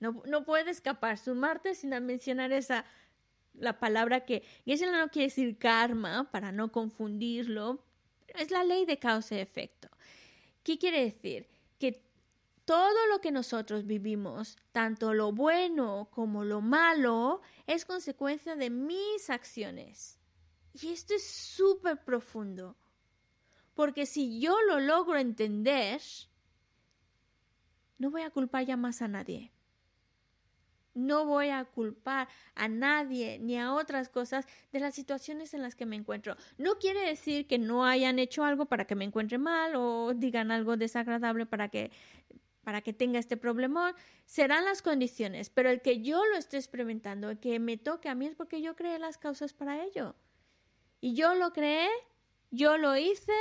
No, no puede escapar sumarte sin mencionar esa, la palabra que Geshe-la no quiere decir karma, para no confundirlo, es la ley de causa y efecto. ¿Qué quiere decir? Todo lo que nosotros vivimos, tanto lo bueno como lo malo, es consecuencia de mis acciones. Y esto es súper profundo, porque si yo lo logro entender, no voy a culpar ya más a nadie. No voy a culpar a nadie ni a otras cosas de las situaciones en las que me encuentro. No quiere decir que no hayan hecho algo para que me encuentre mal o digan algo desagradable para que para que tenga este problemón, serán las condiciones, pero el que yo lo esté experimentando, el que me toque a mí es porque yo creé las causas para ello. Y yo lo creé, yo lo hice,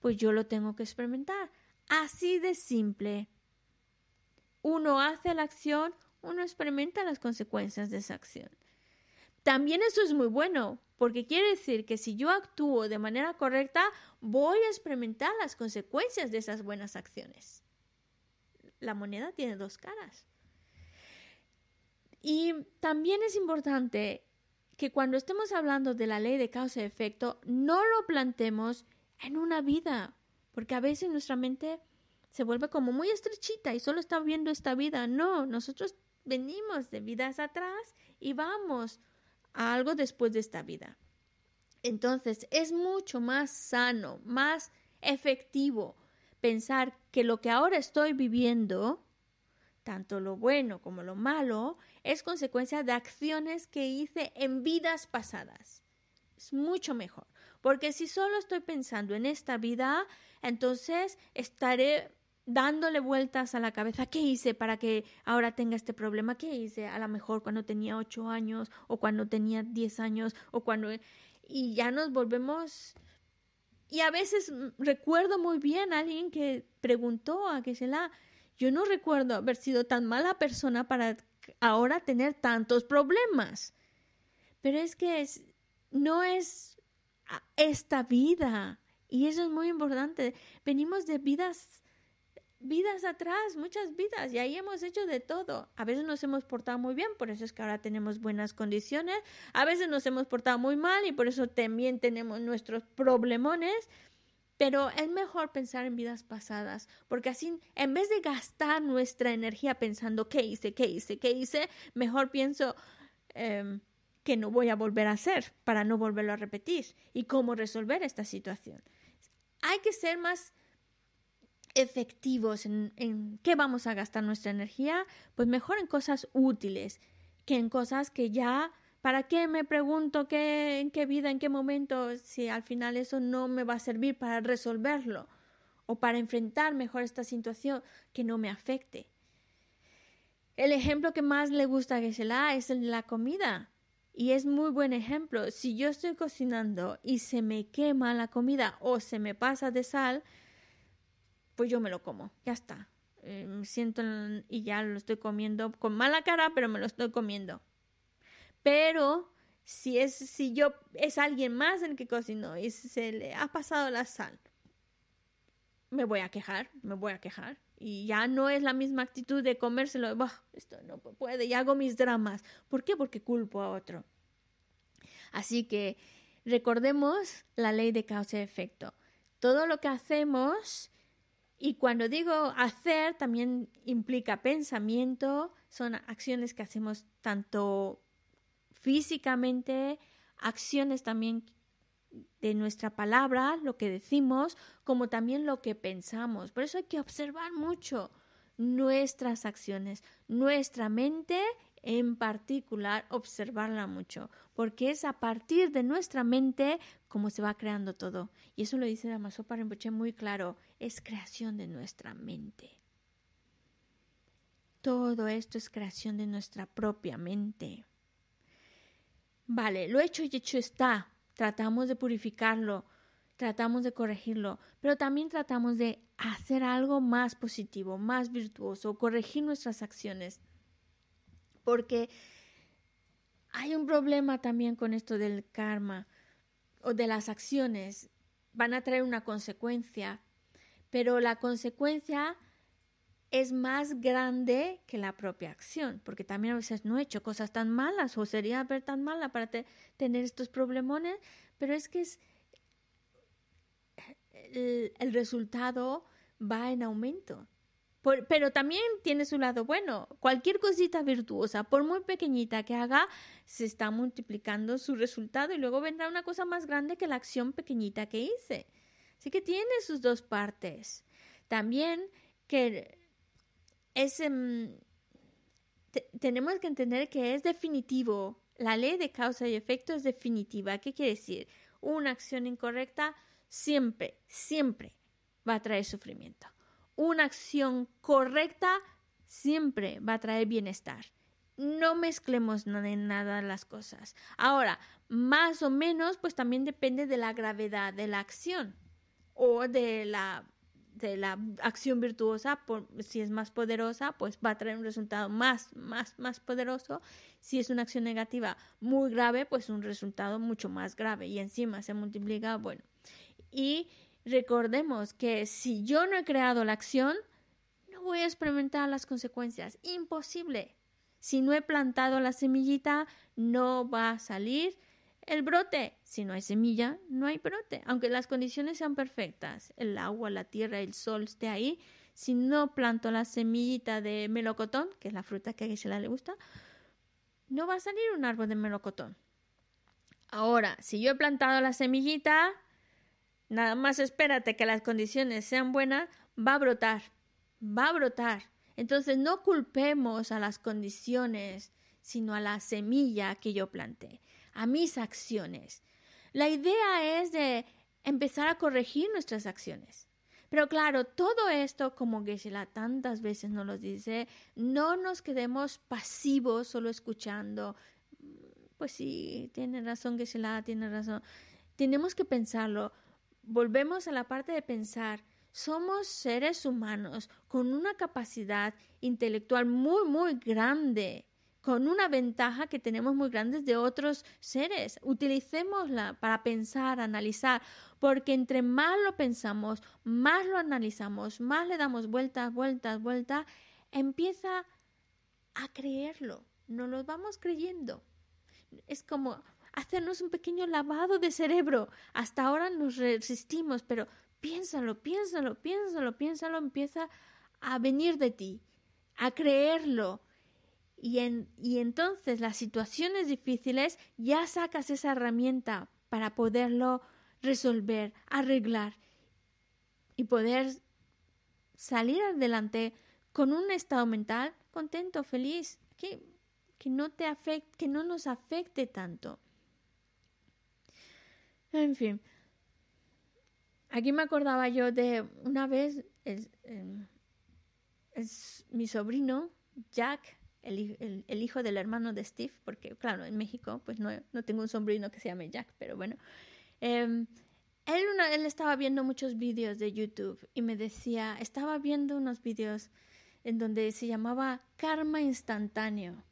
pues yo lo tengo que experimentar. Así de simple. Uno hace la acción, uno experimenta las consecuencias de esa acción. También eso es muy bueno, porque quiere decir que si yo actúo de manera correcta, voy a experimentar las consecuencias de esas buenas acciones la moneda tiene dos caras. Y también es importante que cuando estemos hablando de la ley de causa y efecto, no lo plantemos en una vida, porque a veces nuestra mente se vuelve como muy estrechita y solo está viendo esta vida. No, nosotros venimos de vidas atrás y vamos a algo después de esta vida. Entonces, es mucho más sano, más efectivo pensar que lo que ahora estoy viviendo, tanto lo bueno como lo malo, es consecuencia de acciones que hice en vidas pasadas. Es mucho mejor, porque si solo estoy pensando en esta vida, entonces estaré dándole vueltas a la cabeza, ¿qué hice para que ahora tenga este problema? ¿Qué hice a lo mejor cuando tenía ocho años o cuando tenía diez años o cuando... Y ya nos volvemos y a veces mm, recuerdo muy bien a alguien que preguntó a la yo no recuerdo haber sido tan mala persona para ahora tener tantos problemas. Pero es que es, no es esta vida. Y eso es muy importante. Venimos de vidas vidas atrás, muchas vidas, y ahí hemos hecho de todo. A veces nos hemos portado muy bien, por eso es que ahora tenemos buenas condiciones, a veces nos hemos portado muy mal y por eso también tenemos nuestros problemones. Pero es mejor pensar en vidas pasadas, porque así, en vez de gastar nuestra energía pensando qué hice, qué hice, qué hice, mejor pienso em, que no voy a volver a hacer para no volverlo a repetir y cómo resolver esta situación hay que ser más efectivos en, en, qué vamos a gastar nuestra energía, pues mejor en cosas útiles que en cosas que ya, ¿para qué me pregunto qué, en qué vida, en qué momento, si al final eso no me va a servir para resolverlo o para enfrentar mejor esta situación que no me afecte? El ejemplo que más le gusta a Gesela es el de la comida. Y es muy buen ejemplo. Si yo estoy cocinando y se me quema la comida o se me pasa de sal, pues yo me lo como. Ya está. Eh, me siento y ya lo estoy comiendo con mala cara, pero me lo estoy comiendo. Pero si es si yo es alguien más el que cocinó y se le ha pasado la sal, me voy a quejar, me voy a quejar. Y ya no es la misma actitud de comérselo, esto no puede, y hago mis dramas. ¿Por qué? Porque culpo a otro. Así que recordemos la ley de causa y efecto. Todo lo que hacemos, y cuando digo hacer, también implica pensamiento, son acciones que hacemos tanto físicamente, acciones también de nuestra palabra, lo que decimos, como también lo que pensamos. Por eso hay que observar mucho nuestras acciones, nuestra mente en particular, observarla mucho, porque es a partir de nuestra mente como se va creando todo. Y eso lo dice Damasopa Rinpoche muy claro, es creación de nuestra mente. Todo esto es creación de nuestra propia mente. Vale, lo hecho y hecho está, tratamos de purificarlo, tratamos de corregirlo, pero también tratamos de hacer algo más positivo, más virtuoso, corregir nuestras acciones. Porque hay un problema también con esto del karma o de las acciones. Van a traer una consecuencia, pero la consecuencia es más grande que la propia acción, porque también a veces no he hecho cosas tan malas o sería ver tan mala para tener estos problemones, pero es que es, el, resultado va en aumento. Pero también tiene su lado bueno. Cualquier cosita virtuosa, por muy pequeñita que haga, se está multiplicando su resultado y luego vendrá una cosa más grande que la acción pequeñita que hice. Así que tiene sus dos partes. También que es, em, tenemos que entender que es definitivo. La ley de causa y efecto es definitiva. ¿Qué quiere decir? Una acción incorrecta siempre, siempre va a traer sufrimiento. Una acción correcta siempre va a traer bienestar. No mezclemos en nada las cosas. Ahora, más o menos, pues también depende de la gravedad de la acción o de la de la acción virtuosa, si es más poderosa, pues va a traer un resultado más, más, más poderoso. Si es una acción negativa muy grave, pues un resultado mucho más grave y encima se multiplica, bueno. Y recordemos que si yo no he creado la acción, no voy a experimentar las consecuencias. Imposible. Si no he plantado la semillita, no va a salir el brote. Si no hay semilla, no hay brote. Aunque las condiciones sean perfectas, el agua, la tierra, el sol esté ahí, si no planto la semillita de melocotón, que es la fruta que a Gisela le gusta, no va a salir un árbol de melocotón. Ahora, si yo he plantado la semillita, nada más espérate que las condiciones sean buenas, va a brotar, va a brotar. Entonces no culpemos a las condiciones, sino a la semilla que yo planté a mis acciones. La idea es de empezar a corregir nuestras acciones. Pero claro, todo esto, como Geshe-la tantas veces nos lo dice, no nos quedemos pasivos solo escuchando. Pues sí, tiene razón Geshe-la, tiene razón. Tenemos que pensarlo. Volvemos a la parte de pensar. Somos seres humanos con una capacidad intelectual muy, muy grande con una ventaja que tenemos muy grande de otros seres. Utilicémosla para pensar, analizar, porque entre más lo pensamos, más lo analizamos, más le damos vueltas, vueltas, vueltas, empieza a creerlo. No lo vamos creyendo. Es como hacernos un pequeño lavado de cerebro. Hasta ahora nos resistimos, pero piénsalo, piénsalo, piénsalo, piénsalo, empieza a venir de ti, a creerlo, y, en, y entonces las situaciones difíciles ya sacas esa herramienta para poderlo resolver, arreglar. y poder salir adelante con un estado mental contento, feliz, que, que no te afecte, que no nos afecte tanto. En fin, aquí me acordaba yo de una vez, es, em, mi sobrino, Jack, el, hijo del hermano de Steve, porque claro, en México pues no, no tengo un sobrino que se llame Jack, pero bueno. Em, él, él estaba viendo muchos vídeos de YouTube y me decía, estaba viendo unos vídeos en donde se llamaba Karma Instantáneo,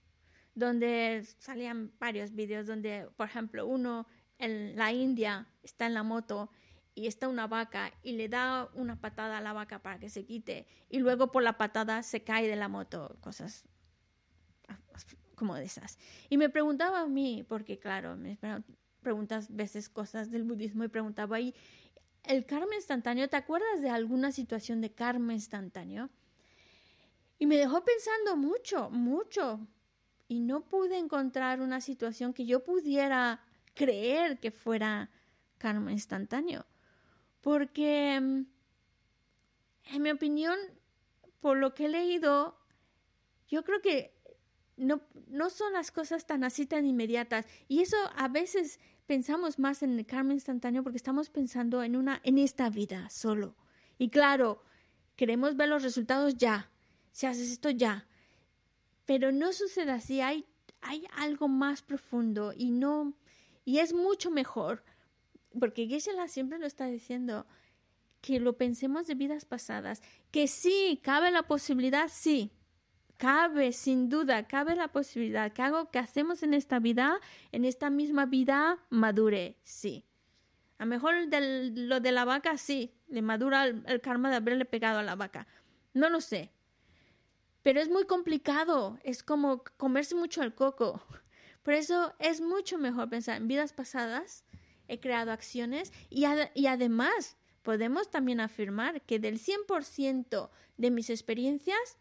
donde salían varios vídeos donde, por ejemplo, uno en la India está en la moto y está una vaca y le da una patada a la vaca para que se quite y luego por la patada se cae de la moto, cosas como de esas. Y me preguntaba a mí, porque claro, me preguntas veces cosas del budismo y preguntaba ahí, el karma instantáneo, ¿te acuerdas de alguna situación de karma instantáneo? Y me dejó pensando mucho, mucho. Y no pude encontrar una situación que yo pudiera creer que fuera karma instantáneo. Porque, mm, en mi opinión, por lo que he leído, yo creo que no, no son las cosas tan así tan inmediatas. Y eso a veces pensamos más en el karma instantáneo porque estamos pensando en una, en esta vida solo. Y claro, queremos ver los resultados ya. Si haces esto ya. Pero no sucede así. Hay, hay algo más profundo y no, y es mucho mejor. Porque geshe siempre lo está diciendo que lo pensemos de vidas pasadas, que sí, cabe la posibilidad, sí, cabe, sin duda, cabe la posibilidad que algo que hacemos en esta vida, en esta misma vida, madure, sí. A lo mejor lo de la vaca, sí, le madura el, karma de haberle pegado a la vaca. No lo sé. Pero es muy complicado, es como comerse mucho el coco. Por eso es mucho mejor pensar en vidas pasadas, he creado acciones y, y además podemos también afirmar que del 100% de mis experiencias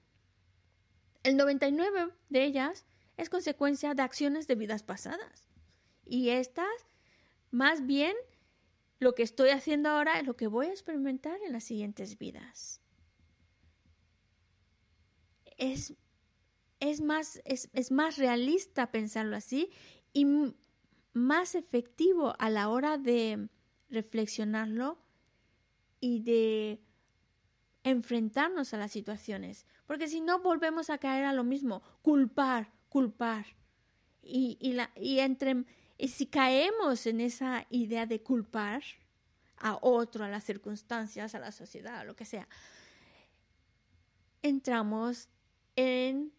el 99 de ellas es consecuencia de acciones de vidas pasadas. Y estas, más bien, lo que estoy haciendo ahora es lo que voy a experimentar en las siguientes vidas. Es, es, más, es, es más realista pensarlo así y más efectivo a la hora de reflexionarlo y de enfrentarnos a las situaciones, porque si no volvemos a caer a lo mismo, culpar, culpar. Y, y, la, y, entre, y si caemos en esa idea de culpar a otro, a las circunstancias, a la sociedad, a lo que sea, entramos en,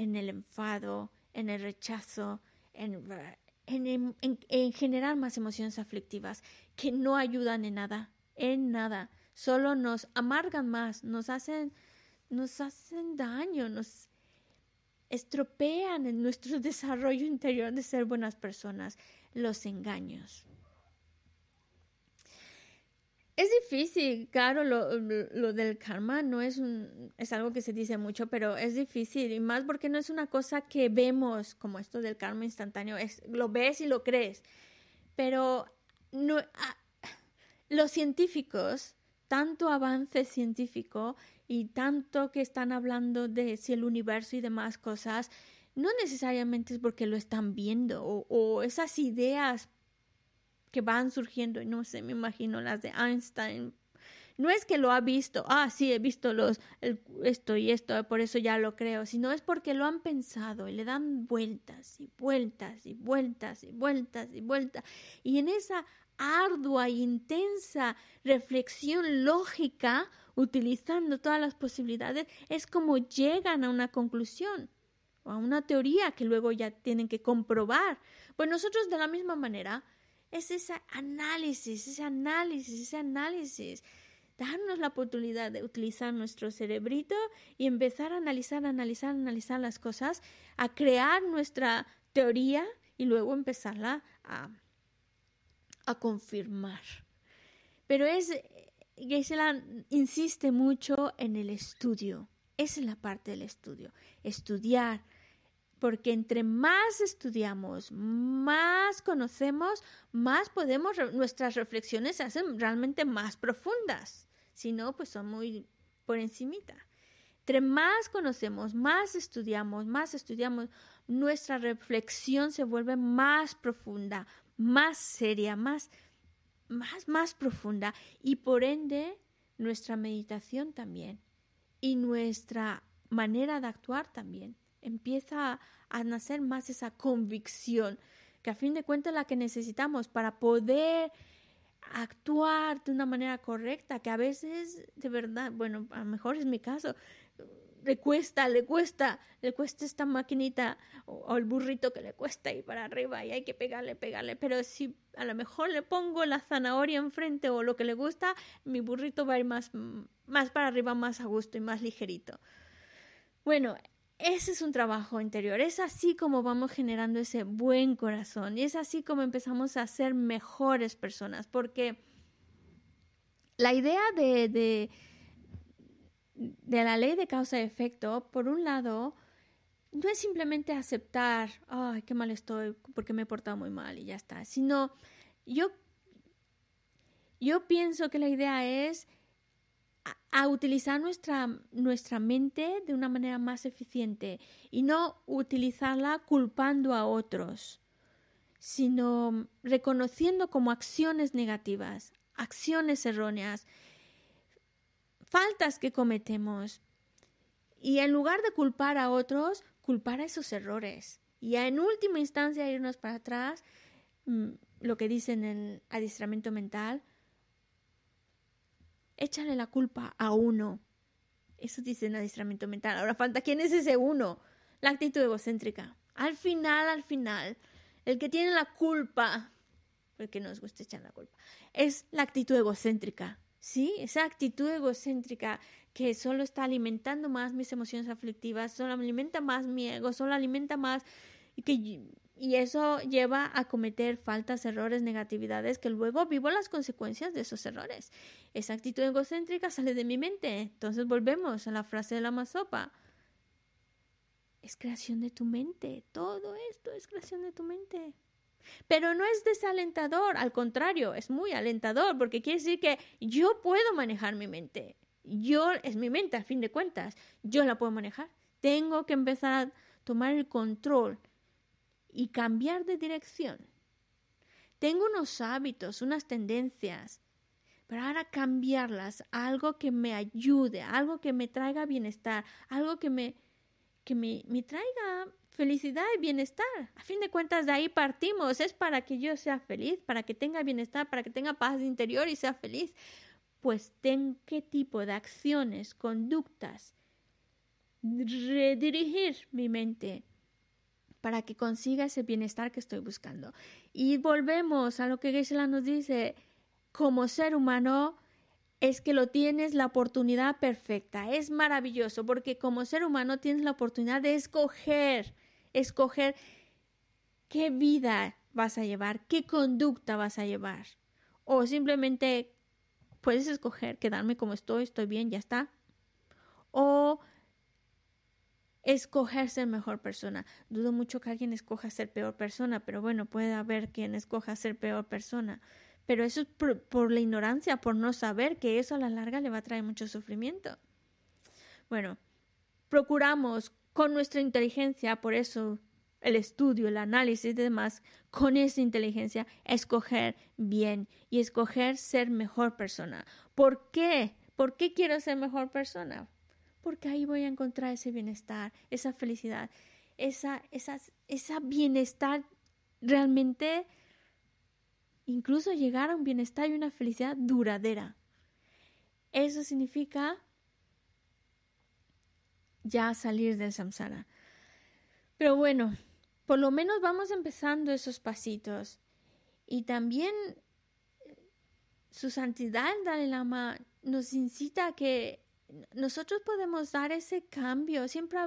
en el enfado, en el rechazo, en, en, en generar más emociones aflictivas que no ayudan en nada, en nada solo nos amargan más, nos hacen, nos hacen daño, nos estropean en nuestro desarrollo interior de ser buenas personas, los engaños. Es difícil, claro, lo, lo, del karma no es, un, es algo que se dice mucho, pero es difícil, y más porque no es una cosa que vemos como esto del karma instantáneo, es, lo ves y lo crees, pero no, ah, los científicos tanto avance científico y tanto que están hablando de si el universo y demás cosas, no necesariamente es porque lo están viendo o, esas ideas que van surgiendo, no sé, me imagino las de Einstein. No es que lo ha visto, ah, sí, he visto los, esto y esto, por eso ya lo creo, sino es porque lo han pensado y le dan vueltas y vueltas y vueltas y vueltas y vueltas. Y en esa ardua e intensa reflexión lógica, utilizando todas las posibilidades, es como llegan a una conclusión o a una teoría que luego ya tienen que comprobar. Pues nosotros de la misma manera, es ese análisis, ese análisis, ese análisis, darnos la oportunidad de utilizar nuestro cerebrito y empezar a analizar, analizar, analizar las cosas, a crear nuestra teoría y luego empezarla a a confirmar. Pero es, Gisela insiste mucho en el estudio. Esa es la parte del estudio. Estudiar. Porque entre más estudiamos, más conocemos, más podemos, nuestras reflexiones se hacen realmente más profundas. Si no, pues son muy por encimita. Entre más conocemos, más estudiamos, más estudiamos, nuestra reflexión se vuelve más profunda, más seria, más, más, más profunda y por ende nuestra meditación también y nuestra manera de actuar también. Empieza a, nacer más esa convicción que a fin de cuentas es la que necesitamos para poder actuar de una manera correcta, que a veces, de verdad, bueno, a lo mejor es mi caso, le cuesta, le cuesta, le cuesta esta maquinita o, el burrito que le cuesta ir para arriba y hay que pegarle, pegarle. Pero si a lo mejor le pongo la zanahoria enfrente o lo que le gusta, mi burrito va a ir más, más para arriba, más a gusto y más ligerito. Bueno, ese es un trabajo interior. Es así como vamos generando ese buen corazón y es así como empezamos a ser mejores personas. Porque la idea de de la ley de causa y efecto, por un lado, no es simplemente aceptar, ay, qué mal estoy porque me he portado muy mal y ya está, sino yo, yo pienso que la idea es a, utilizar nuestra, nuestra mente de una manera más eficiente y no utilizarla culpando a otros, sino reconociendo como acciones negativas, acciones erróneas faltas que cometemos. Y en lugar de culpar a otros, culpar a esos errores. Y en última instancia irnos para atrás, mm, lo que dicen en el adiestramiento mental, échale la culpa a uno. Eso dice en adiestramiento mental. Ahora falta quién es ese uno. La actitud egocéntrica. Al final, al final, el que tiene la culpa, porque nos gusta echar la culpa, es la actitud egocéntrica. ¿sí? Esa actitud egocéntrica que solo está alimentando más mis emociones aflictivas, solo alimenta más mi ego, solo alimenta más que y eso lleva a cometer faltas, errores, negatividades que luego vivo las consecuencias de esos errores. Esa actitud egocéntrica sale de mi mente. Entonces volvemos a la frase de la masopa. Es creación de tu mente. Todo esto es creación de tu mente. Pero no es desalentador, al contrario, es muy alentador porque quiere decir que yo puedo manejar mi mente. Yo es mi mente a fin de cuentas, yo la puedo manejar. Tengo que empezar a tomar el control y cambiar de dirección. Tengo unos hábitos, unas tendencias, pero ahora cambiarlas a algo que me ayude, algo que me traiga bienestar, algo que me, que me, me traiga felicidad y bienestar. A fin de cuentas, de ahí partimos. Es para que yo sea feliz, para que tenga bienestar, para que tenga paz interior y sea feliz. Pues, ¿en qué tipo de acciones, conductas, redirigir mi mente para que consiga ese bienestar que estoy buscando? Y volvemos a lo que Geshe nos dice, como ser humano, es que lo tienes la oportunidad perfecta. Es maravilloso porque como ser humano tienes la oportunidad de escoger escoger qué vida vas a llevar, qué conducta vas a llevar. O simplemente puedes escoger quedarme como estoy, estoy bien, ya está. O escoger ser mejor persona. Dudo mucho que alguien escoja ser peor persona, pero bueno, puede haber quien escoja ser peor persona. Pero eso es por, por, la ignorancia, por no saber que eso a la larga le va a traer mucho sufrimiento. Bueno, procuramos con nuestra inteligencia, por eso el estudio, el análisis y demás, con esa inteligencia, escoger bien y escoger ser mejor persona. ¿Por qué? ¿Por qué quiero ser mejor persona? Porque ahí voy a encontrar ese bienestar, esa felicidad, esa, esa, esa bienestar realmente, incluso llegar a un bienestar y una felicidad duradera. Eso significa ya salir del samsara. Pero bueno, por lo menos vamos empezando esos pasitos. Y también su santidad, Dalai Lama, nos incita a que nosotros podemos dar ese cambio. Siempre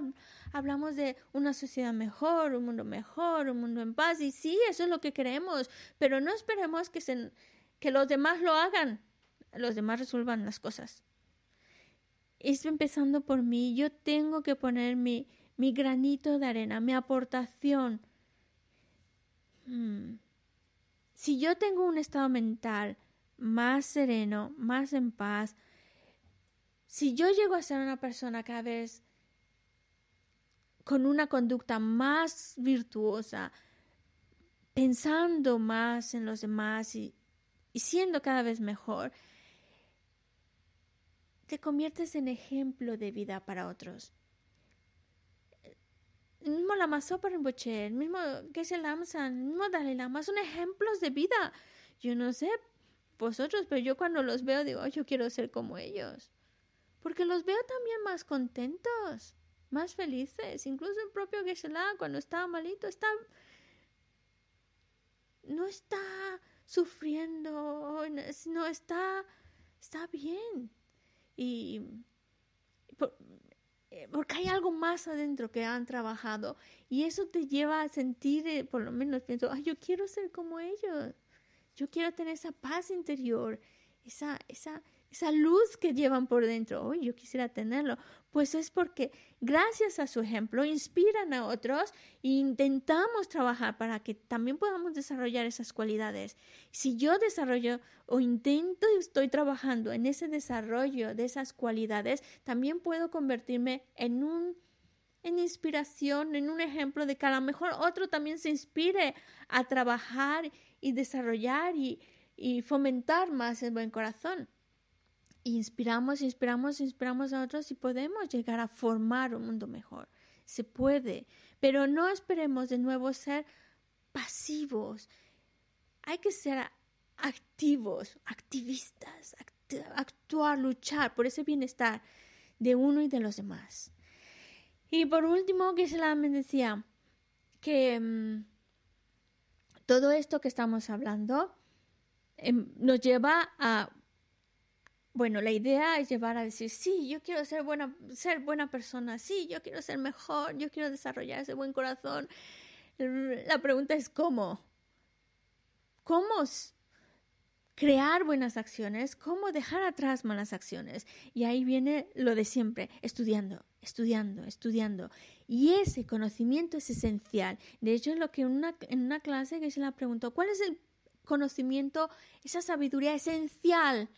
hablamos de una sociedad mejor, un mundo mejor, un mundo en paz. Y sí, eso es lo que queremos, pero no esperemos que, se, que los demás lo hagan, los demás resuelvan las cosas es empezando por mí. Yo tengo que poner mi, mi granito de arena, mi aportación. Hmm. Si yo tengo un estado mental más sereno, más en paz, si yo llego a ser una persona cada vez con una conducta más virtuosa, pensando más en los demás y, siendo cada vez mejor, te conviertes en ejemplo de vida para otros. El mismo Lama Soparinpoche, el mismo Geshe Lamsan, el mismo Dalai Lama son ejemplos de vida. Yo no sé vosotros, pero yo cuando los veo digo, yo quiero ser como ellos. Porque los veo también más contentos más felices. Incluso el propio geshe cuando estaba malito, está, no está sufriendo, no está, está bien. Y eh, porque hay algo más adentro que han trabajado y eso te lleva a sentir, eh, por lo menos pienso, ay, yo quiero ser como ellos, yo quiero tener esa paz interior, esa, esa, esa luz que llevan por dentro. Oh, yo quisiera tenerlo. Pues es porque gracias a su ejemplo inspiran a otros e intentamos trabajar para que también podamos desarrollar esas cualidades. Si yo desarrollo o intento y estoy trabajando en ese desarrollo de esas cualidades, también puedo convertirme en un en inspiración, en un ejemplo de que a lo mejor otro también se inspire a trabajar y desarrollar y, y fomentar más el buen corazón inspiramos, inspiramos, inspiramos a otros y podemos llegar a formar un mundo mejor. Se puede, pero no esperemos de nuevo ser pasivos. Hay que ser activos, activistas, actuar, luchar por ese bienestar de uno y de los demás. Y por último, se me decía que mm, todo esto que estamos hablando em, nos lleva a bueno, la idea es llevar a decir, sí, yo quiero ser buena, ser buena persona, sí, yo quiero ser mejor, yo quiero desarrollar ese buen corazón. La pregunta es cómo. ¿Cómo crear buenas acciones? ¿Cómo dejar atrás malas acciones? Y ahí viene lo de siempre, estudiando, estudiando, estudiando. Y ese conocimiento es esencial. De hecho, es lo que una, en una clase que se la preguntó, ¿cuál es el conocimiento, esa sabiduría esencial?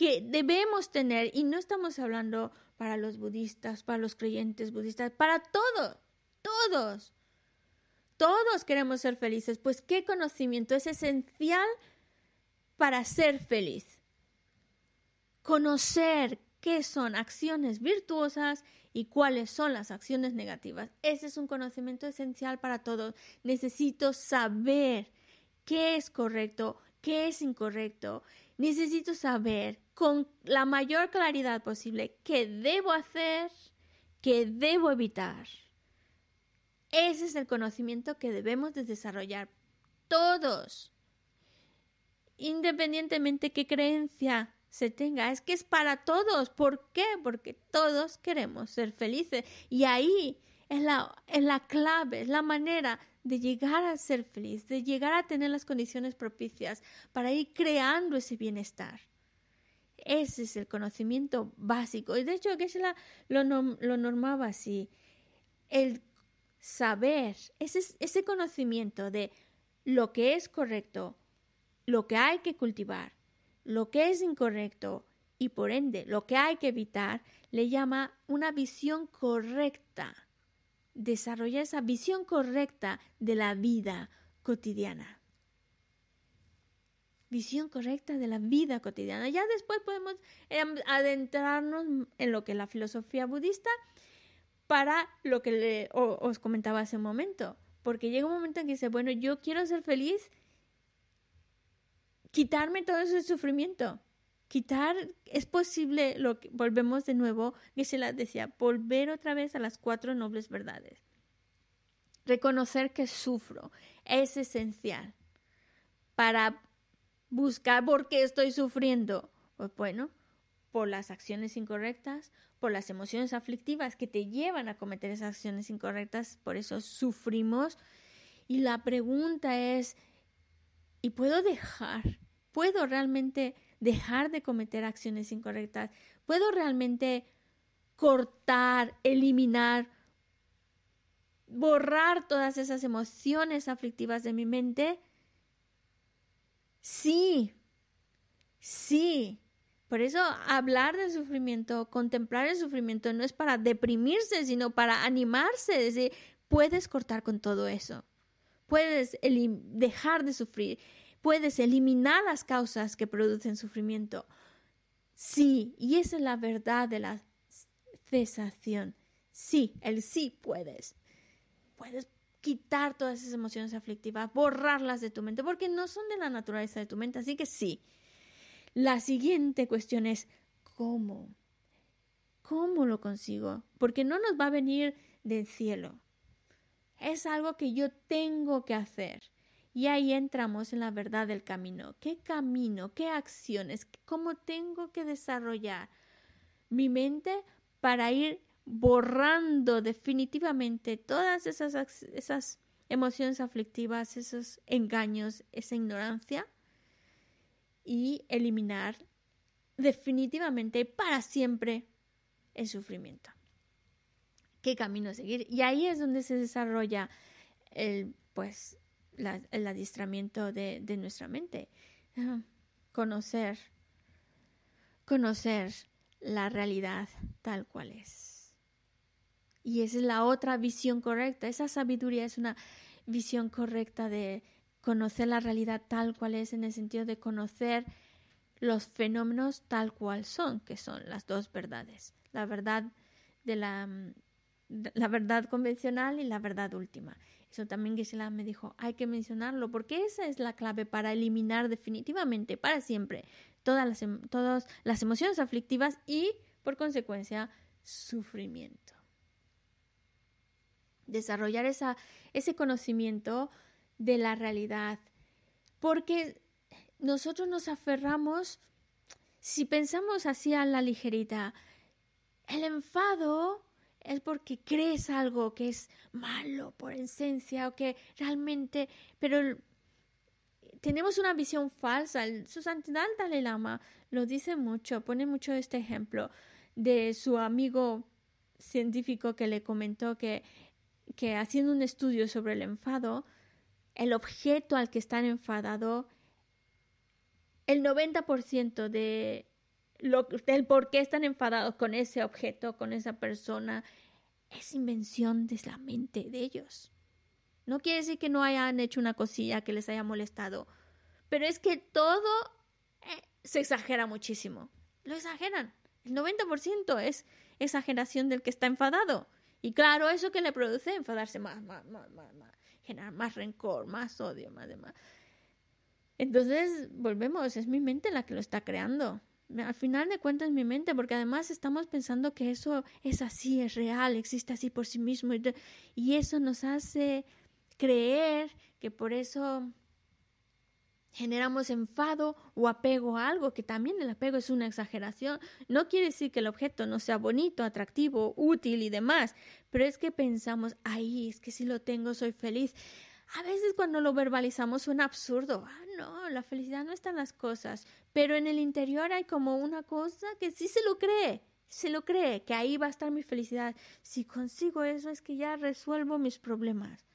Que debemos tener, y no estamos hablando para los budistas, para los creyentes budistas, para todos, todos. Todos queremos ser felices, pues ¿qué conocimiento es esencial para ser feliz? Conocer qué son acciones virtuosas y cuáles son las acciones negativas. Ese es un conocimiento esencial para todos. Necesito saber qué es correcto, qué es incorrecto. Necesito saber con la mayor claridad posible qué debo hacer, qué debo evitar. Ese es el conocimiento que debemos de desarrollar todos, independientemente qué creencia se tenga. Es que es para todos. ¿Por qué? Porque todos queremos ser felices. Y ahí es la, es la clave, es la manera de llegar a ser feliz, de llegar a tener las condiciones propicias para ir creando ese bienestar. Ese es el conocimiento básico. Y de hecho, que lo, lo normaba así. El saber, ese, ese conocimiento de lo que es correcto, lo que hay que cultivar, lo que es incorrecto y por ende lo que hay que evitar, le llama una visión correcta. Desarrollar esa visión correcta de la vida cotidiana visión correcta de la vida cotidiana. Ya después podemos em, adentrarnos en lo que es la filosofía budista para lo que os comentaba hace un momento. Porque llega un momento en que dice, bueno, yo quiero ser feliz, quitarme todo ese sufrimiento. Quitar, es posible, lo que, volvemos de nuevo, que se las decía, volver otra vez a las cuatro nobles verdades. Reconocer que sufro es esencial para buscar por qué estoy sufriendo. Pues bueno, por las acciones incorrectas, por las emociones aflictivas que te llevan a cometer esas acciones incorrectas, por eso sufrimos. Y la pregunta es, ¿y puedo dejar? ¿Puedo realmente dejar de cometer acciones incorrectas? ¿Puedo realmente cortar, eliminar, borrar todas esas emociones aflictivas de mi mente? Sí, sí, Por eso hablar del sufrimiento, contemplar el sufrimiento no es para deprimirse, sino para animarse, es decir, puedes cortar con todo eso, puedes dejar de sufrir, puedes eliminar las causas que producen sufrimiento. Sí, y esa es la verdad de la cesación. Sí, el sí puedes. Puedes quitar todas esas emociones aflictivas, borrarlas de tu mente, porque no son de la naturaleza de tu mente, así que sí. La siguiente cuestión es, ¿cómo? ¿Cómo lo consigo? Porque no nos va a venir del cielo. Es algo que yo tengo que hacer. Y ahí entramos en la verdad del camino. ¿Qué camino? ¿Qué acciones? ¿Cómo tengo que desarrollar mi mente para ir borrando definitivamente todas esas, esas emociones aflictivas, esos engaños, esa ignorancia y eliminar definitivamente para siempre el sufrimiento. ¿Qué camino seguir? Y ahí es donde se desarrolla el, pues, el adiestramiento de, de nuestra mente. Conocer, conocer la realidad tal cual es. Y esa es la otra visión correcta. Esa sabiduría es una visión correcta de conocer la realidad tal cual es en el sentido de conocer los fenómenos tal cual son, que son las dos verdades. La verdad de la, la verdad convencional y la verdad última. Eso también Gisela me dijo, hay que mencionarlo porque esa es la clave para eliminar definitivamente, para siempre, todas las, em, todas las emociones aflictivas y, por consecuencia, sufrimiento. Desarrollar esa, ese conocimiento de la realidad, porque nosotros nos aferramos, si pensamos así a la ligerita, el enfado es porque crees algo que es malo por esencia o que realmente, pero tenemos una visión falsa. Su santidad Dalai Lama lo dice mucho, pone mucho este ejemplo de su amigo científico que le comentó que, que haciendo un estudio sobre el enfado, el objeto al que están enfadado, el 90% de lo, el por qué están enfadados con ese objeto, con esa persona, es invención de la mente de ellos. No quiere decir que no hayan hecho una cosilla que les haya molestado, pero es que todo eh, se exagera muchísimo. Lo exageran. El 90% es exageración del que está enfadado. Y claro, eso que le produce enfadarse más, más, más, más, más generar más rencor, más odio, más demás. Entonces, volvemos, es mi mente la que lo está creando al final de cuentas es mi mente, porque además estamos pensando que eso es así, es real, existe así por sí mismo, y eso nos hace creer que por eso generamos enfado o apego a algo, que también el apego es una exageración. No quiere decir que el objeto no sea bonito, atractivo, útil y demás, pero es que pensamos, ahí, es que si lo tengo soy feliz. A veces cuando lo verbalizamos suena absurdo. Ah, no, la felicidad no está en las cosas. Pero en el interior hay como una cosa que sí se lo cree. Se lo cree, que ahí va a estar mi felicidad. Si consigo eso es que ya resuelvo mis problemas.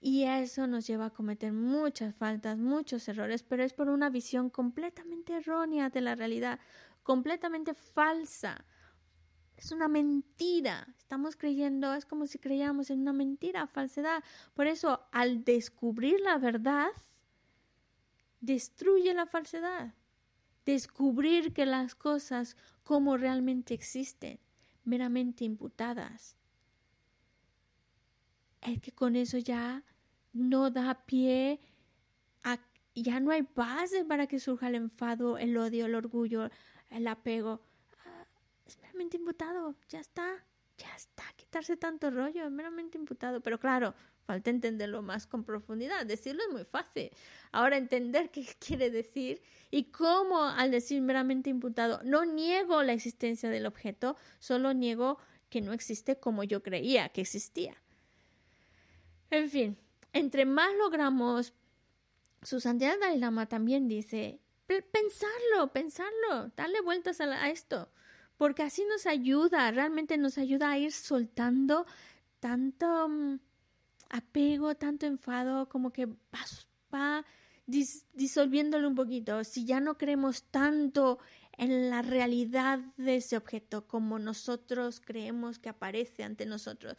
Y eso nos lleva a cometer muchas faltas, muchos errores, pero es por una visión completamente errónea de la realidad, completamente falsa. Es una mentira. Estamos creyendo, es como si creyéramos en una mentira, falsedad. Por eso, al descubrir la verdad, destruye la falsedad. Descubrir que las cosas como realmente existen, meramente imputadas. Es que con eso ya no da pie a, ya no hay base para que surja el enfado, el odio, el orgullo, el apego es meramente imputado, ya está, ya está, quitarse tanto rollo, es meramente imputado. Pero claro, falta entenderlo más con profundidad. Decirlo es muy fácil. Ahora entender qué quiere decir y cómo al decir meramente imputado no niego la existencia del objeto, solo niego que no existe como yo creía que existía. En fin, entre más logramos, su santidad Dalai Lama también dice, pensarlo, pensarlo, darle vueltas a esto porque así nos ayuda, realmente nos ayuda a ir soltando tanto mm, apego, tanto enfado, como que va, disolviéndolo un poquito. Si ya no creemos tanto en la realidad de ese objeto, como nosotros creemos que aparece ante nosotros.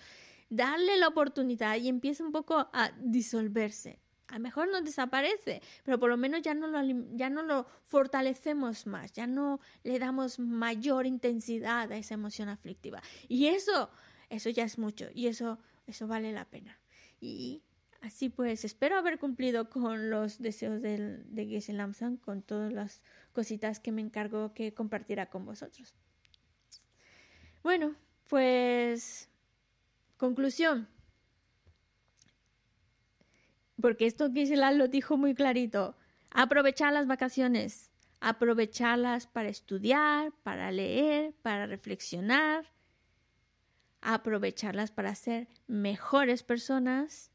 Darle la oportunidad y empieza un poco a disolverse. A lo mejor no desaparece, pero por lo menos ya no lo, ya no lo fortalecemos más, ya no le damos mayor intensidad a esa emoción aflictiva. Y eso, eso ya es mucho y eso, eso vale la pena. Y Así pues, espero haber cumplido con los deseos de Geshe Lamsan, con todas las cositas que me encargo que compartirá con vosotros. Bueno, pues conclusión. Porque esto Geshe lo dijo muy clarito. Aprovechar las vacaciones, aprovecharlas para estudiar, para leer, para reflexionar, aprovecharlas para ser mejores personas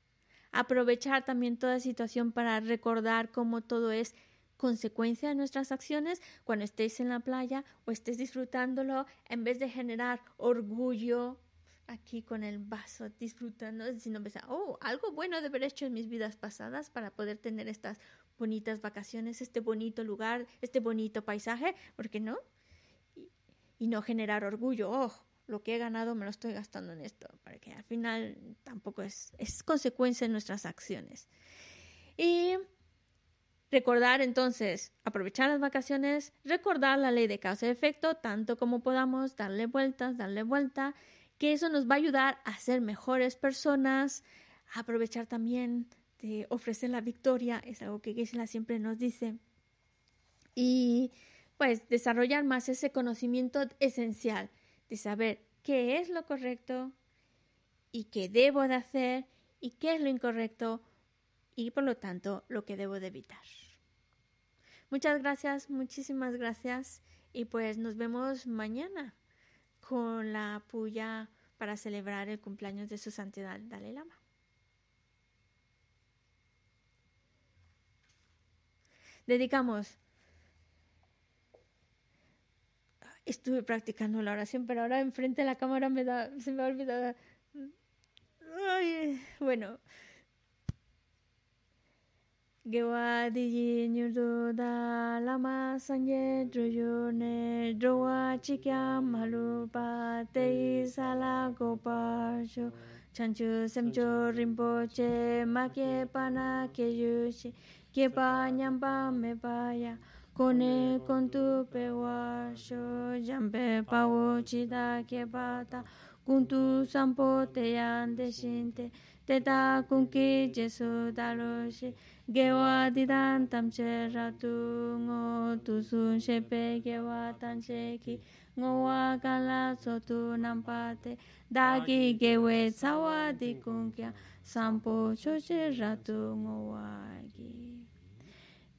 aprovechar también toda situación para recordar cómo todo es consecuencia de nuestras acciones cuando estéis en la playa o estés disfrutándolo en vez de generar orgullo aquí con el vaso disfrutando sino pensar oh algo bueno de haber hecho en mis vidas pasadas para poder tener estas bonitas vacaciones este bonito lugar este bonito paisaje ¿por qué no? y, y no generar orgullo oh lo que he ganado me lo estoy gastando en esto, para que al final tampoco es, es consecuencia de nuestras acciones. Y recordar entonces, aprovechar las vacaciones, recordar la ley de causa y efecto, tanto como podamos, darle vueltas, darle vuelta, que eso nos va a ayudar a ser mejores personas, aprovechar también de ofrecer la victoria, es algo que Gisela siempre nos dice, y pues desarrollar más ese conocimiento esencial de saber qué es lo correcto y qué debo de hacer y qué es lo incorrecto y por lo tanto lo que debo de evitar. Muchas gracias, muchísimas gracias y pues nos vemos mañana con la puya para celebrar el cumpleaños de su santidad Dalai Lama. Dedicamos estuve practicando la oración, pero ahora enfrente de la cámara me da, se me ha olvidado. Ay, bueno. Gewa diji nyurdu da lama sanje druyu ne druwa chikya malu pa tei sala gopa shu. Chanchu semcho rinpo che ma ke pana ke yu shi. Ke pa nyamba me pa ya. Kone kontu pe wa shu. Jambe pa wo chida ke pa ta. Kuntu sampo te yan de shinte te. Ta kunki jesu dalo shi. gewa didan tamche ratu ngo tusun shepe gewa tanche ki ngo wa kala sotu nampate. Dagi gewe sawa dikunkya sampo choche ratu ngo wa gi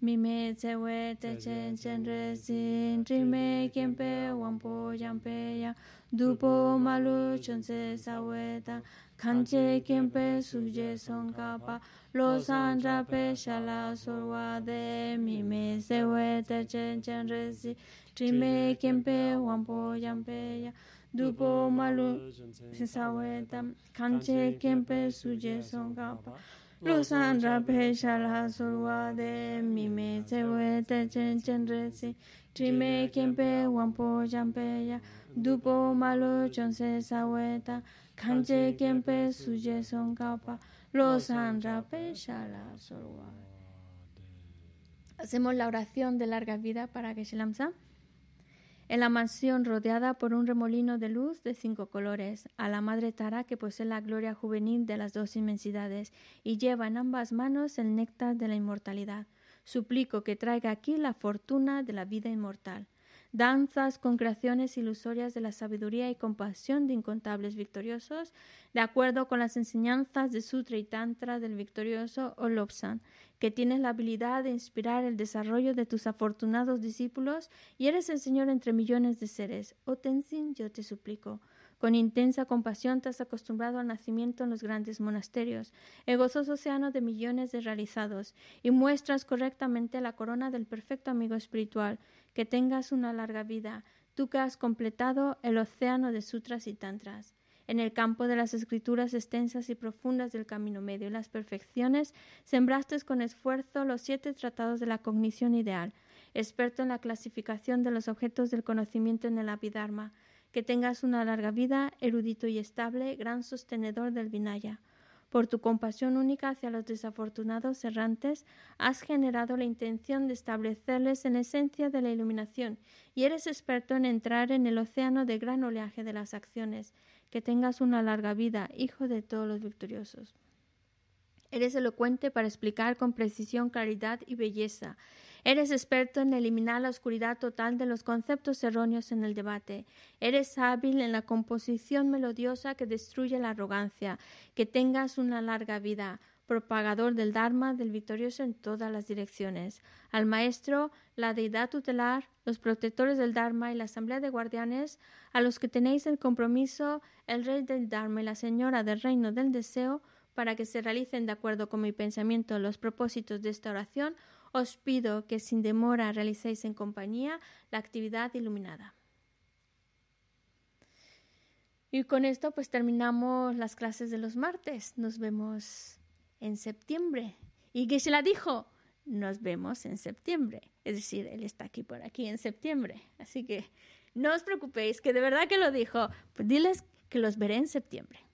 mime tsewe techen chenre sin trime kempe wampo yampe ya. Dupo malu chonse saweta Kanche kempe suje songkapa lo sandra pe shala sorwa de mi me sewe te chen chen resi trime kempe wampo yampe ya dupo malu sinsawe tam kanche kempe suje songkapa lo sandra pe shala sorwa de mi me sewe te chen chen resi trime kempe wampo yampe ya dupo malu chonse saweta suje surwa Hacemos la oración de larga vida para que Shelamsa en la mansión rodeada por un remolino de luz de cinco colores, a la Madre Tara que posee la gloria juvenil de las dos inmensidades y lleva en ambas manos el néctar de la inmortalidad. Suplico que traiga aquí la fortuna de la vida inmortal. Danzas con creaciones ilusorias de la sabiduría y compasión de incontables victoriosos, de acuerdo con las enseñanzas de Sutra y Tantra del victorioso Olopsan, que tienes la habilidad de inspirar el desarrollo de tus afortunados discípulos y eres el Señor entre millones de seres. Oh Tenzin, yo te suplico. Con intensa compasión te has acostumbrado al nacimiento en los grandes monasterios, el gozoso océano de millones de realizados, y muestras correctamente la corona del perfecto amigo espiritual. Que tengas una larga vida, tú que has completado el océano de sutras y tantras en el campo de las escrituras extensas y profundas del camino medio y las perfecciones, sembraste con esfuerzo los siete tratados de la cognición ideal. experto en la clasificación de los objetos del conocimiento en el Abhidharma, que tengas una larga vida, erudito y estable, gran sostenedor del Vinaya. Por tu compasión única hacia los desafortunados errantes, has generado la intención de establecerles en esencia de la iluminación y eres experto en entrar en el océano de gran oleaje de las acciones. Que tengas una larga vida, hijo de todos los victoriosos. Eres elocuente para explicar con precisión, claridad y belleza. Eres experto en eliminar la oscuridad total de los conceptos erróneos en el debate. Eres hábil en la composición melodiosa que destruye la arrogancia. Que tengas una larga vida propagador del Dharma, del victorioso en todas las direcciones. Al maestro, la deidad tutelar, los protectores del Dharma y la asamblea de guardianes, a los que tenéis el compromiso, el rey del Dharma y la señora del reino del deseo, para que se realicen de acuerdo con mi pensamiento los propósitos de esta oración, os pido que sin demora realicéis en compañía la actividad iluminada. Y con esto pues terminamos las clases de los martes. Nos vemos en septiembre. Y que se la dijo, nos vemos en septiembre. Es decir, él está aquí por aquí en septiembre. Así que no os preocupéis, que de verdad que lo dijo. Pues diles que los veré en septiembre.